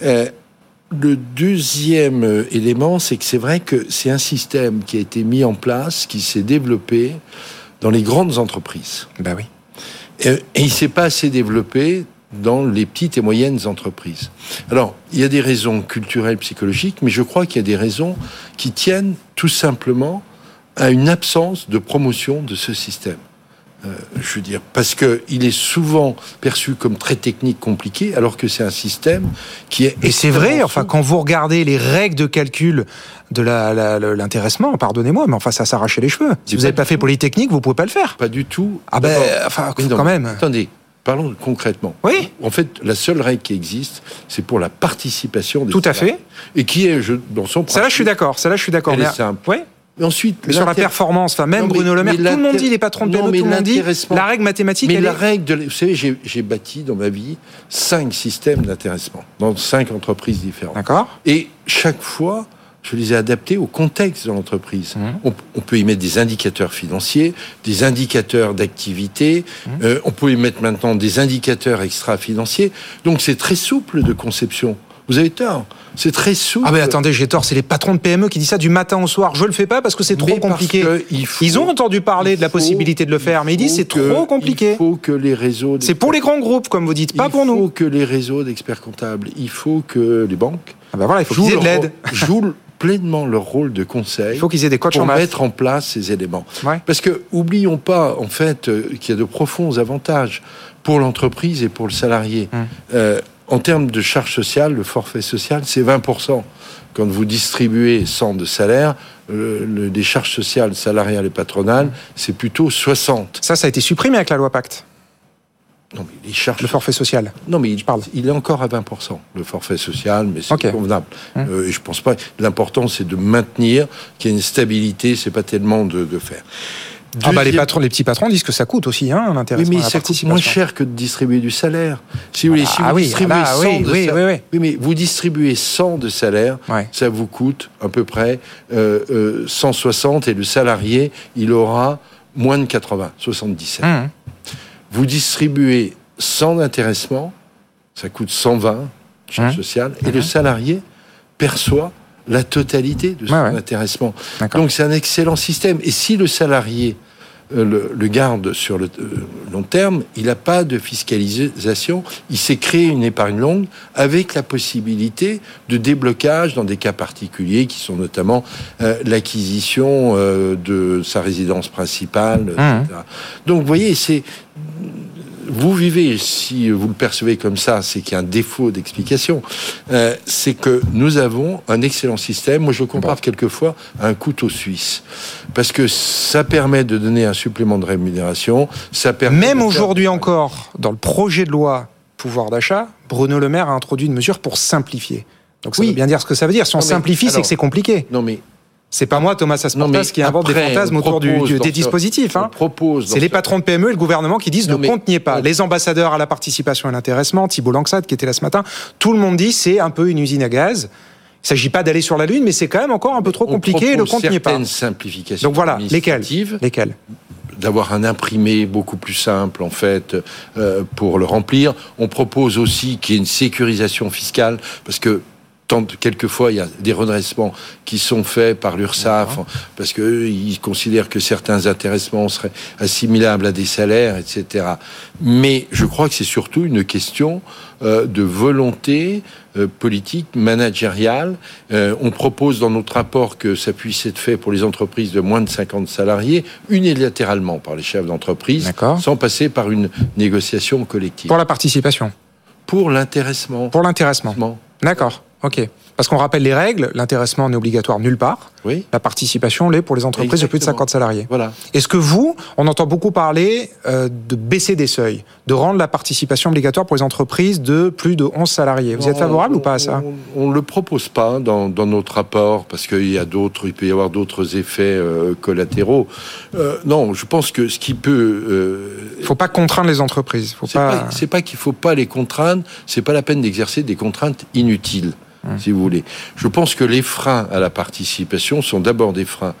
le deuxième élément, c'est que c'est vrai que c'est un système qui a été mis en place, qui s'est développé dans les grandes entreprises. Ben oui. Et, il s'est pas assez développé dans les petites et moyennes entreprises. Alors, il y a des raisons culturelles, psychologiques, mais je crois qu'il y a des raisons qui tiennent tout simplement à une absence de promotion de ce système. Euh, je veux dire, parce que il est souvent perçu comme très technique, compliqué, alors que c'est un système qui est. Et c'est vrai. Enfin, quand vous regardez les règles de calcul de l'intéressement, pardonnez-moi, mais enfin, ça s'arrache les cheveux. Si vous n'avez pas fait Polytechnique, vous pouvez pas le faire. Pas du tout. Ah ben, enfin, quand même. Attendez, Parlons concrètement. Oui. En fait, la seule règle qui existe, c'est pour la participation des Tout à fait. Et qui est, je, dans son Ça là, je suis d'accord. Ça là, je suis d'accord. Elle est simple. Oui. Mais ensuite, mais sur la performance, enfin, même Bruno Le Maire, tout le monde dit, les patrons de PME, tout le monde dit, la règle mathématique, mais la règle de, vous savez, j'ai bâti dans ma vie cinq systèmes d'intéressement dans cinq entreprises différentes. D'accord. Et chaque fois, je les ai adaptés au contexte de l'entreprise. Mmh. On, peut y mettre des indicateurs financiers, des indicateurs d'activité, mmh. euh, on peut y mettre maintenant des indicateurs extra-financiers. Donc c'est très souple de conception. Vous avez tort. C'est très souple. Ah mais attendez, j'ai tort. C'est les patrons de PME qui disent ça du matin au soir. Je le fais pas parce que c'est trop compliqué. ils ont entendu parler de la possibilité de le faire, mais ils disent c'est trop compliqué. Il faut que les réseaux. C'est pour les grands groupes, comme vous dites, pas pour nous. Il faut que les réseaux d'experts comptables, il faut que les banques. Ah ben voilà, il faut qu'ils aient de l'aide. Jouent pleinement leur rôle de conseil. Il faut qu'ils aient des coachs pour en mettre en place ces éléments. Parce que oublions pas en fait euh, qu'il y a de profonds avantages pour l'entreprise et pour le salarié. Hum. Euh, en termes de charges sociales, le forfait social, c'est 20%. Quand vous distribuez 100 de salaire, le, des charges sociales salariales et patronales, c'est plutôt 60. Ça, ça a été supprimé avec la loi Pacte. Non, mais les charges. Le forfait social. Non, mais il, parle. il est encore à 20%, le forfait social, mais c'est convenable. Euh, et je pense pas. L'important, c'est de maintenir qu'il y ait une stabilité, c'est pas tellement de, de faire. Ah bah les patrons, les petits patrons disent que ça coûte aussi, hein, l'intérêt. Oui, mais ça coûte moins cher que de distribuer du salaire. Si vous, voulez, si ah vous distribuez ah 100 oui, de oui, salaire, oui, mais vous distribuez 100 de salaire, ça vous coûte à peu près euh, euh, 160 et le salarié, il aura moins de 80, 77. Mmh. Vous distribuez 100 d'intéressement, ça coûte 120 charge mmh. sociale, et le mmh. salarié perçoit la totalité de son intéressement. Donc c'est un excellent système. Et si le salarié euh, le, garde sur le euh, long terme, il n'a pas de fiscalisation. Il s'est créé une épargne longue avec la possibilité de déblocage dans des cas particuliers qui sont notamment euh, l'acquisition de sa résidence principale. Mmh. Donc vous voyez, c'est vous vivez, si vous le percevez comme ça, c'est qu'il y a un défaut d'explication, euh, c'est que nous avons un excellent système. Moi, je compare quelquefois à un couteau suisse. Parce que ça permet de donner un supplément de rémunération. Ça permet Même aujourd'hui encore, dans le projet de loi pouvoir d'achat, Bruno Le Maire a introduit une mesure pour simplifier. Donc ça veut bien dire ce que ça veut dire. Si on simplifie, c'est que c'est compliqué. Non mais c'est pas moi, Thomas Asportas, qui invente des fantasmes autour des dispositifs. Hein. C'est les patrons de PME et le gouvernement qui disent ne compte n'y est pas. Les ambassadeurs à la participation et l'intéressement, Thibault Langsat qui était là ce matin, tout le monde dit c'est un peu une usine à gaz. Il s'agit pas d'aller sur la Lune, mais c'est quand même encore un peu trop compliqué et le compte n'y est pas. simplifications. Donc voilà, lesquelles Lesquelles d'avoir un imprimé beaucoup plus simple en fait euh, pour le remplir. On propose aussi qu'il y ait une sécurisation fiscale parce que quelquefois, il y a des redressements qui sont faits par l'URSSAF parce qu'ils considèrent que certains intéressements seraient assimilables à des salaires, etc. Mais je crois que c'est surtout une question euh, de volonté euh, politique, managériale. Euh, on propose dans notre rapport que ça puisse être fait pour les entreprises de moins de 50 salariés unilatéralement par les chefs d'entreprise, sans passer par une négociation collective. Pour la participation Pour l'intéressement. Pour l'intéressement. D'accord. Ok. Parce qu'on rappelle les règles, l'intéressement n'est obligatoire nulle part. Oui. La participation l'est pour les entreprises de plus de Exactement. 50 salariés. Voilà. Est-ce que vous, on entend beaucoup parler euh, de baisser des seuils, de rendre la participation obligatoire pour les entreprises de plus de 11 salariés? Vous êtes favorable on- ou pas à ça? On ne le propose pas dans, dans notre rapport parce qu'il y a d'autres, il peut y avoir d'autres effets euh, collatéraux. Euh, non, je pense que ce qui peut, Il faut pas contraindre les entreprises. Faut pas... pas, c'est pas qu'il faut pas les contraindre, c'est pas la peine d'exercer des contraintes inutiles, Si vous voulez. Je pense que les freins à la participation sont d'abord des freins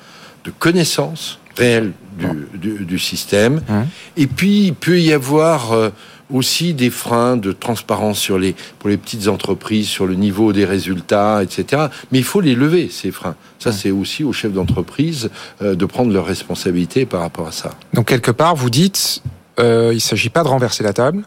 de connaissance réelle du, du, du système, et puis il peut y avoir euh, aussi des freins de transparence sur les pour les petites entreprises, sur le niveau des résultats, etc. Mais il faut les lever ces freins. Ça, c'est aussi aux chefs d'entreprise euh, de prendre leurs responsabilités par rapport à ça. Donc quelque part, vous dites, euh, il s'agit pas de renverser la table.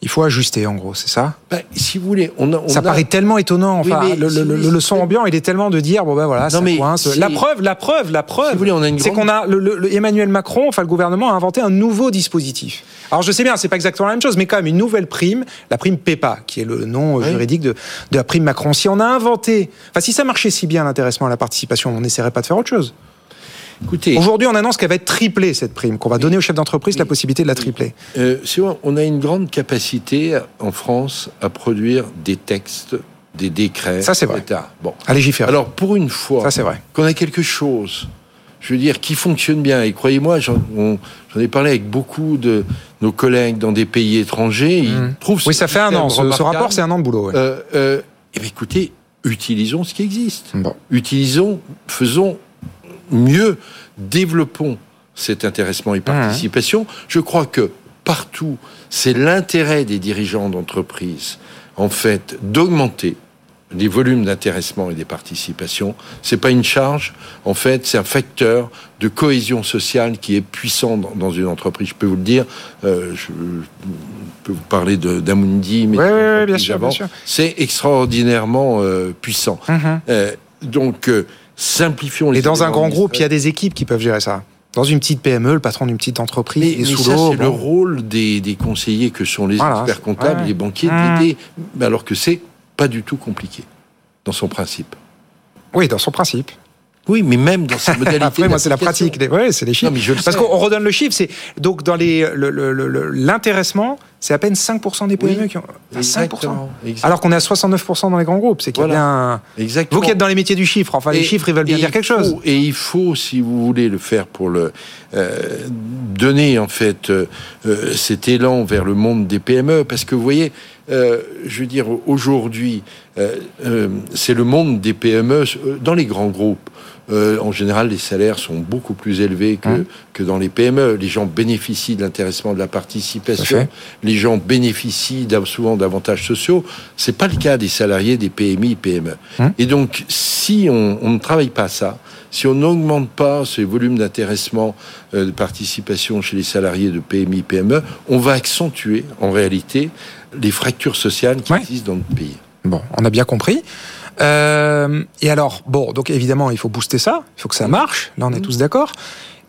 Il faut ajuster, en gros, c'est ça Ben, si vous voulez, on a, on Ça a- paraît tellement étonnant. Enfin, le, si le- vous le- voulez, le son ambiant, il est tellement de dire bon ben voilà, ça mais coince. La preuve, la preuve, la preuve. Si vous voulez, on a une c'est grande- qu'on a le, Emmanuel Macron, enfin le gouvernement a inventé un nouveau dispositif. Alors je sais bien, c'est pas exactement la même chose, mais quand même une nouvelle prime, la prime PEPA, qui est le nom euh, Oui. juridique de, de la prime Macron. Si on a inventé, enfin si ça marchait si bien l'intéressement à la participation, on n'essaierait pas de faire autre chose. Écoutez, Aujourd'hui, on annonce qu'elle va être triplée cette prime, qu'on va donner aux chefs d'entreprise la possibilité de la tripler. euh, c'est vrai, on a une grande capacité en France à produire des textes, des décrets. Ça, c'est vrai. etc. Bon. À légiférer. Alors, pour une fois ça c'est vrai. qu'on a quelque chose, je veux dire, qui fonctionne bien, et croyez-moi, j'en on- j'en ai parlé avec beaucoup de nos collègues dans des pays étrangers, ils Mhm. trouvent Oui, ça fait un an. Ce, rapport, c'est un an de boulot. ouais. Euh, euh, eh bien, écoutez, utilisons ce qui existe. Bon. Utilisons, faisons mieux, développons cet intéressement et participation. Je crois que partout, c'est l'intérêt des dirigeants d'entreprise, en fait, d'augmenter les volumes d'intéressement et des participations. C'est pas une charge, en fait, c'est un facteur de cohésion sociale qui est puissant dans, une entreprise. Je peux vous le dire, euh, je, peux vous parler d'Amundi, mais Ouais, ouais, ouais, bien sûr, avant. bien sûr. c'est extraordinairement euh, puissant. Mhm. Euh, donc, simplifions les Et dans un grand groupe, il y a des équipes qui peuvent gérer ça. Dans une petite PME, le patron d'une petite entreprise, Mais, est sous l'eau. c'est le bon. rôle des, des conseillers que sont les Voilà, experts comptables, ouais. les banquiers, Mmh. d'aider, mais alors que c'est pas du tout compliqué dans son principe. Oui, dans son principe. Oui, mais même dans sa modalité. Après, moi, c'est la pratique. Oui, c'est les chiffres. Non, mais je le Parce qu'on redonne le chiffre. C'est donc dans les le- le- le- le- l'intéressement, c'est à peine 5% des PME Oui, qui ont enfin, 5%. Exactement. exact- Alors qu'on est à 69% dans les grands groupes. C'est qu'il y a bien. Exactement. Vous qui êtes dans les métiers du chiffre, enfin les chiffres, ils veulent bien dire quelque faut- chose. Et il faut, si vous voulez le faire pour le euh, donner en fait euh, euh, cet élan vers le monde des PME, parce que vous voyez, euh, je veux dire aujourd'hui, c'est le monde des PME dans les grands groupes. Euh, en général, les salaires sont beaucoup plus élevés que, Hein que dans les PME. Les gens bénéficient de l'intéressement de la participation. Les gens bénéficient souvent d'avantages sociaux. C'est pas le cas des salariés des PMI, PME. Hein Et donc, si on, on ne travaille pas ça, si on n'augmente pas ces volumes d'intéressement, euh, de participation chez les salariés de PMI, PME, on va accentuer en réalité les fractures sociales qui Ouais. existent dans notre pays. Bon, on a bien compris. Euh, et alors, bon, donc évidemment, il faut booster ça, il faut que ça marche, là on est tous d'accord.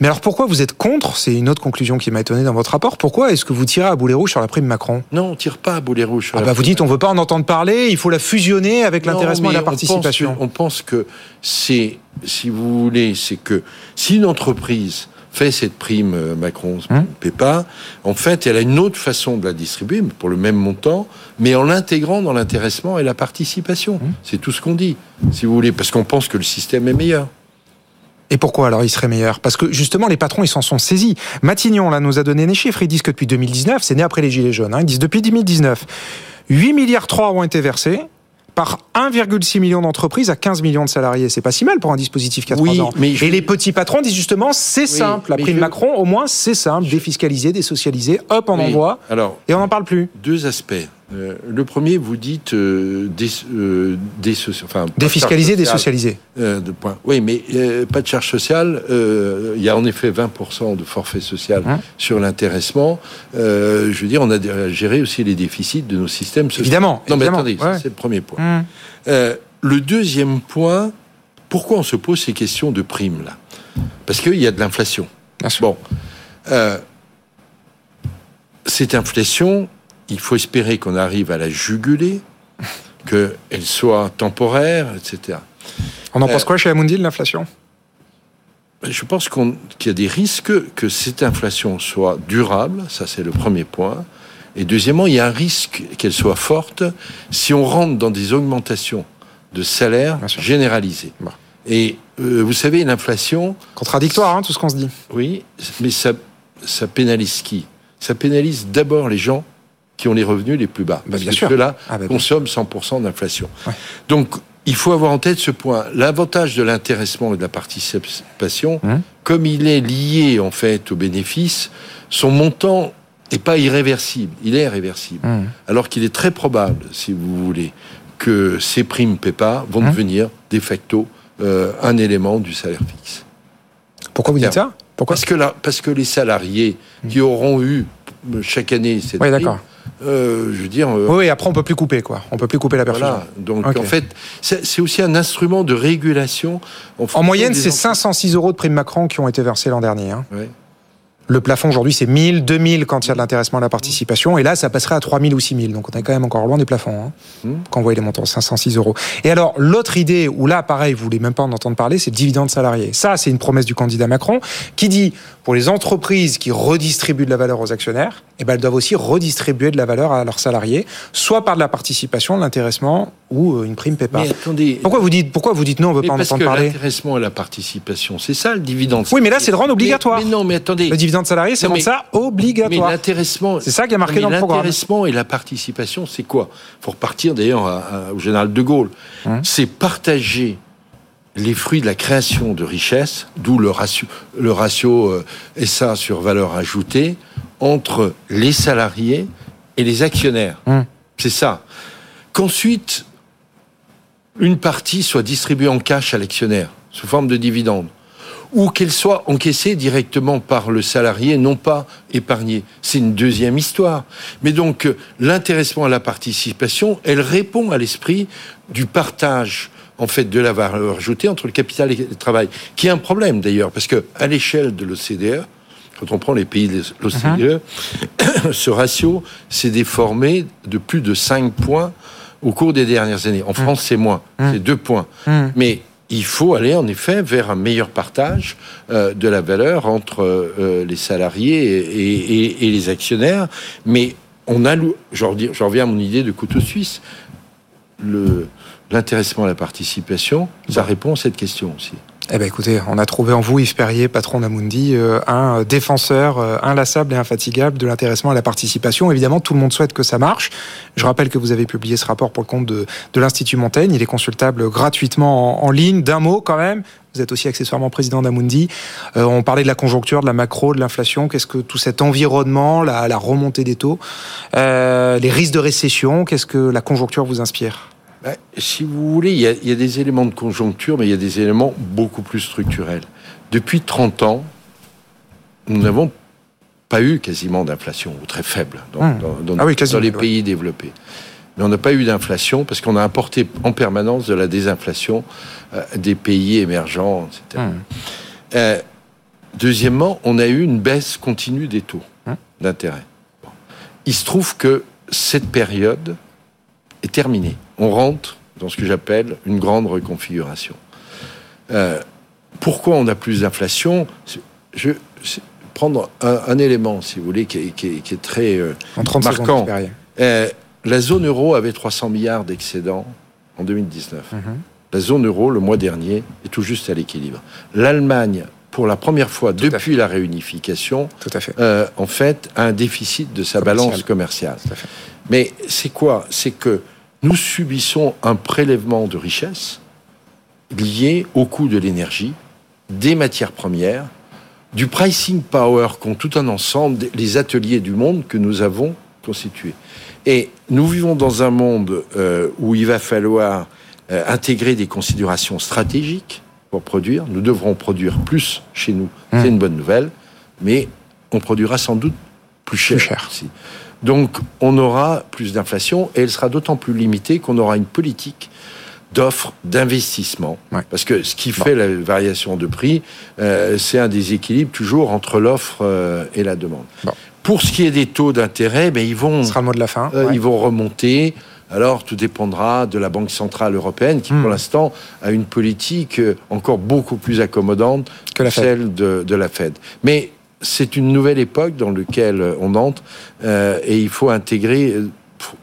Mais alors pourquoi vous êtes contre? C'est une autre conclusion qui m'a étonné dans votre rapport. Pourquoi est-ce que vous tirez à boulet rouge sur la prime Macron? Non, on tire pas à boulet rouge. sur ah la bah Vous dites on veut pas en entendre parler, il faut la fusionner avec l'intéressement et la on pense participation. que- On pense que c'est, si vous voulez, c'est que si une entreprise fait cette prime euh, Macron Hum. PEPA, en fait, elle a une autre façon de la distribuer pour le même montant, mais en l'intégrant dans l'intéressement et la participation. Hum. C'est tout ce qu'on dit, si vous voulez, parce qu'on pense que le système est meilleur. Et pourquoi alors il serait meilleur? Parce que justement les patrons ils s'en sont saisis. Matignon là nous a donné des chiffres, ils disent que depuis 2019, c'est né après les gilets jaunes, hein, ils disent depuis 2019, 8 milliards 3 ont été versés par 1,6 million d'entreprises à 15 millions de salariés. C'est pas si mal pour un dispositif qui a 3 Oui, ans. mais je- Et les petits patrons disent justement c'est simple, la prime je- Macron au moins c'est simple, défiscaliser, désocialiser, hop on Oui. envoie Alors, et on n'en parle plus. deux aspects. Euh, le premier, vous dites euh, euh, enfin, de Défiscaliser, désocialiser. De point. Oui, mais pas de charge sociale. il y a en effet 20% de forfait social Hein sur l'intéressement. Je veux dire, on a géré aussi les déficits de nos systèmes sociaux. Évidemment. Non, mais attendez, ouais. c'est le premier point. Hum. Le deuxième point, pourquoi on se pose ces questions de primes là? Parce qu'il y a de l'inflation. Bon, cette inflation, il faut espérer qu'on arrive à la juguler qu'elle soit temporaire, etc. On en pense quoi chez Amundi de l'inflation je pense qu'il y a des risques que cette inflation soit durable, ça c'est le premier point. Et deuxièmement, il y a un risque qu'elle soit forte si on rentre dans des augmentations de salaires généralisées. Et euh, vous savez, l'inflation... Contradictoire, hein, tout ce qu'on se dit. Oui, mais ça, ça pénalise qui? Ça pénalise d'abord les gens qui ont les revenus les plus bas. Bah, parce bien que sûr. ceux-là Ah, bah, consomment 100% d'inflation. Donc, il faut avoir en tête ce point. L'avantage de l'intéressement et de la participation, Hum. comme il est lié en fait aux bénéfices, son montant n'est pas irréversible. Il est réversible. Hum. Alors qu'il est très probable, si vous voulez, que ces primes PEPA vont Hum. devenir de facto euh, un élément du salaire fixe. Pourquoi vous dites ça? Pourquoi? Parce que, là, parce que les salariés qui auront eu chaque année cette Oui, prime. Euh, je veux dire, euh, Oui, oui, après on peut plus couper, quoi. On peut plus couper la perfusion. voilà. Donc en fait, c'est aussi un instrument de régulation. En moyenne, c'est entreprises. 506 euros de prime Macron qui ont été versés l'an dernier. hein. Ouais. Le plafond aujourd'hui, c'est 1000, 2000 quand il y a de l'intéressement à la participation. Et là, ça passerait à 3000 ou 6000. Donc on est quand même encore loin des plafonds. Hein, Hmm. Quand vous voyez les montants, 506 euros. Et alors, l'autre idée, où là, pareil, vous voulez même pas en entendre parler, c'est le dividende salarié. Ça, c'est une promesse du candidat Macron qui dit, pour les entreprises qui redistribuent de la valeur aux actionnaires, eh ben, elles doivent aussi redistribuer de la valeur à leurs salariés, soit par de la participation, de l'intéressement ou euh, une prime PEPA. Mais attendez. Pourquoi vous dites, pourquoi vous dites non, on veut mais pas en entendre parler? l'intéressement et la participation, c'est ça le dividende. Oui, mais là, c'est le rendre obligatoire. Mais, mais non, mais attendez. Le dividende salarié, c'est rendre mais- ça Mais obligatoire. l'intéressement. C'est ça qui est marqué mais dans le programme. L'intéressement et la participation, c'est quoi? Il faut repartir d'ailleurs au général de Gaulle. Hum. C'est partager les fruits de la création de richesse, d'où le ratio, le ratio euh, SA sur valeur ajoutée, entre les salariés et les actionnaires. Hum. C'est ça. Qu'ensuite, une partie soit distribuée en cash à l'actionnaire, sous forme de dividende ou qu'elle soit encaissée directement par le salarié, non pas épargnée. C'est une deuxième histoire. Mais donc, euh, l'intéressement à la participation, elle répond à l'esprit du partage en fait de la valeur ajoutée entre le capital et le travail, qui est un problème d'ailleurs, parce que à l'échelle de l'OCDE, quand on prend les pays de l'OCDE, ce ratio s'est déformé de plus de 5 points au cours des dernières années. En France, c'est moins, c'est 2 points. Hum. Mais il faut aller en effet vers un meilleur partage euh, de la valeur entre euh, les salariés et, et- et les actionnaire. Mais on a, lou- je reviens je reviens à mon idée de couteau suisse, le l'intéressement à la participation, ça répond à cette question aussi. Eh ben écoutez, on a trouvé en vous, Yves Perrier, patron d'Amundi, euh, un défenseur euh, inlassable et infatigable de l'intéressement à la participation. Évidemment, tout le monde souhaite que ça marche. Je rappelle que vous avez publié ce rapport pour le compte de, de l'Institut Montaigne. Il est consultable gratuitement en, ligne. D'un mot quand même, vous êtes aussi accessoirement président d'Amundi. Euh, on parlait de la conjoncture, de la macro, de l'inflation. Qu'est-ce que tout cet environnement, la, remontée des taux, euh, les risques de récession, qu'est-ce que la conjoncture vous inspire? Ben, si vous voulez, il y, a, il y a des éléments de conjoncture, mais il y a des éléments beaucoup plus structurels. Depuis 30 ans, nous n'avons pas eu quasiment d'inflation, ou très faible, dans, dans- dans- Ah oui, quasiment, dans les pays développés. Mais on n'a pas eu d'inflation parce qu'on a importé en permanence de la désinflation euh, des pays émergents, etc. Hum. Euh, deuxièmement, on a eu une baisse continue des taux Hum. d'intérêt. Bon. Il se trouve que cette période est terminée. On rentre dans ce que j'appelle une grande reconfiguration. Euh, pourquoi on a plus d'inflation? Je prendre un, un élément, si vous voulez, qui est, qui est- qui est très euh, En 30 Marquant. euh, la zone euro avait 300 milliards d'excédents en 2019. Mhm. La zone euro, le mois dernier, est tout juste à l'équilibre. L'Allemagne, pour la première fois depuis la réunification, Tout à fait. euh, en fait, a un déficit de sa Commercial. balance commerciale. Tout à fait. Mais c'est quoi? C'est que nous subissons un prélèvement de richesse lié au coût de l'énergie, des matières premières, du pricing power qu'ont tout un ensemble les ateliers du monde que nous avons constitués. Et nous vivons dans un monde euh, où il va falloir euh, intégrer des considérations stratégiques pour produire. Nous devrons produire plus chez nous. Mmh. C'est une bonne nouvelle, mais on produira sans doute plus cher. Plus cher. aussi. Donc, on aura plus d'inflation et elle sera d'autant plus limitée qu'on aura une politique d'offre d'investissement. Ouais. Parce que ce qui fait la variation de prix, euh, c'est un déséquilibre toujours entre l'offre euh, et la demande. Bon. Pour ce qui est des taux d'intérêt, ben, ils vont, Ce sera le mot de la fin. euh, Ouais. ils vont remonter alors tout dépendra de la Banque Centrale Européenne qui, pour Hmm. l'instant, a une politique encore beaucoup plus accommodante Que la Fed. celle de, de la Fed. Mais c'est une nouvelle époque dans laquelle on entre euh, et il faut intégrer euh,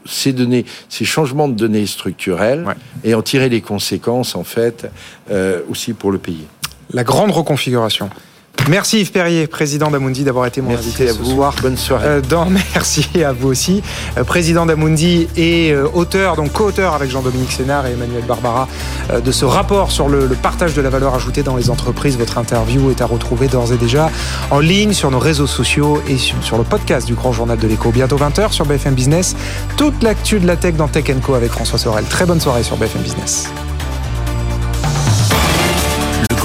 ces données, ces changements de données structurelles Ouais. et en tirer les conséquences, en fait, euh, aussi pour le pays. La grande reconfiguration. Merci Yves Perrier, président d'Amundi, d'avoir été mon Merci invité à vous. soir. Bonne soirée. Euh, dans, merci à vous aussi, Euh, président d'Amundi et euh, auteur, donc co-auteur avec Jean-Dominique Sénard et Emmanuel Barbara de ce rapport sur le, le partage de la valeur ajoutée dans les entreprises. Votre interview est à retrouver d'ores et déjà en ligne sur nos réseaux sociaux et sur, sur le podcast du Grand Journal de l'écho. Bientôt 20h sur BFM Business. Toute l'actu de la tech dans Tech Co avec François Sorel. Très bonne soirée sur BFM Business.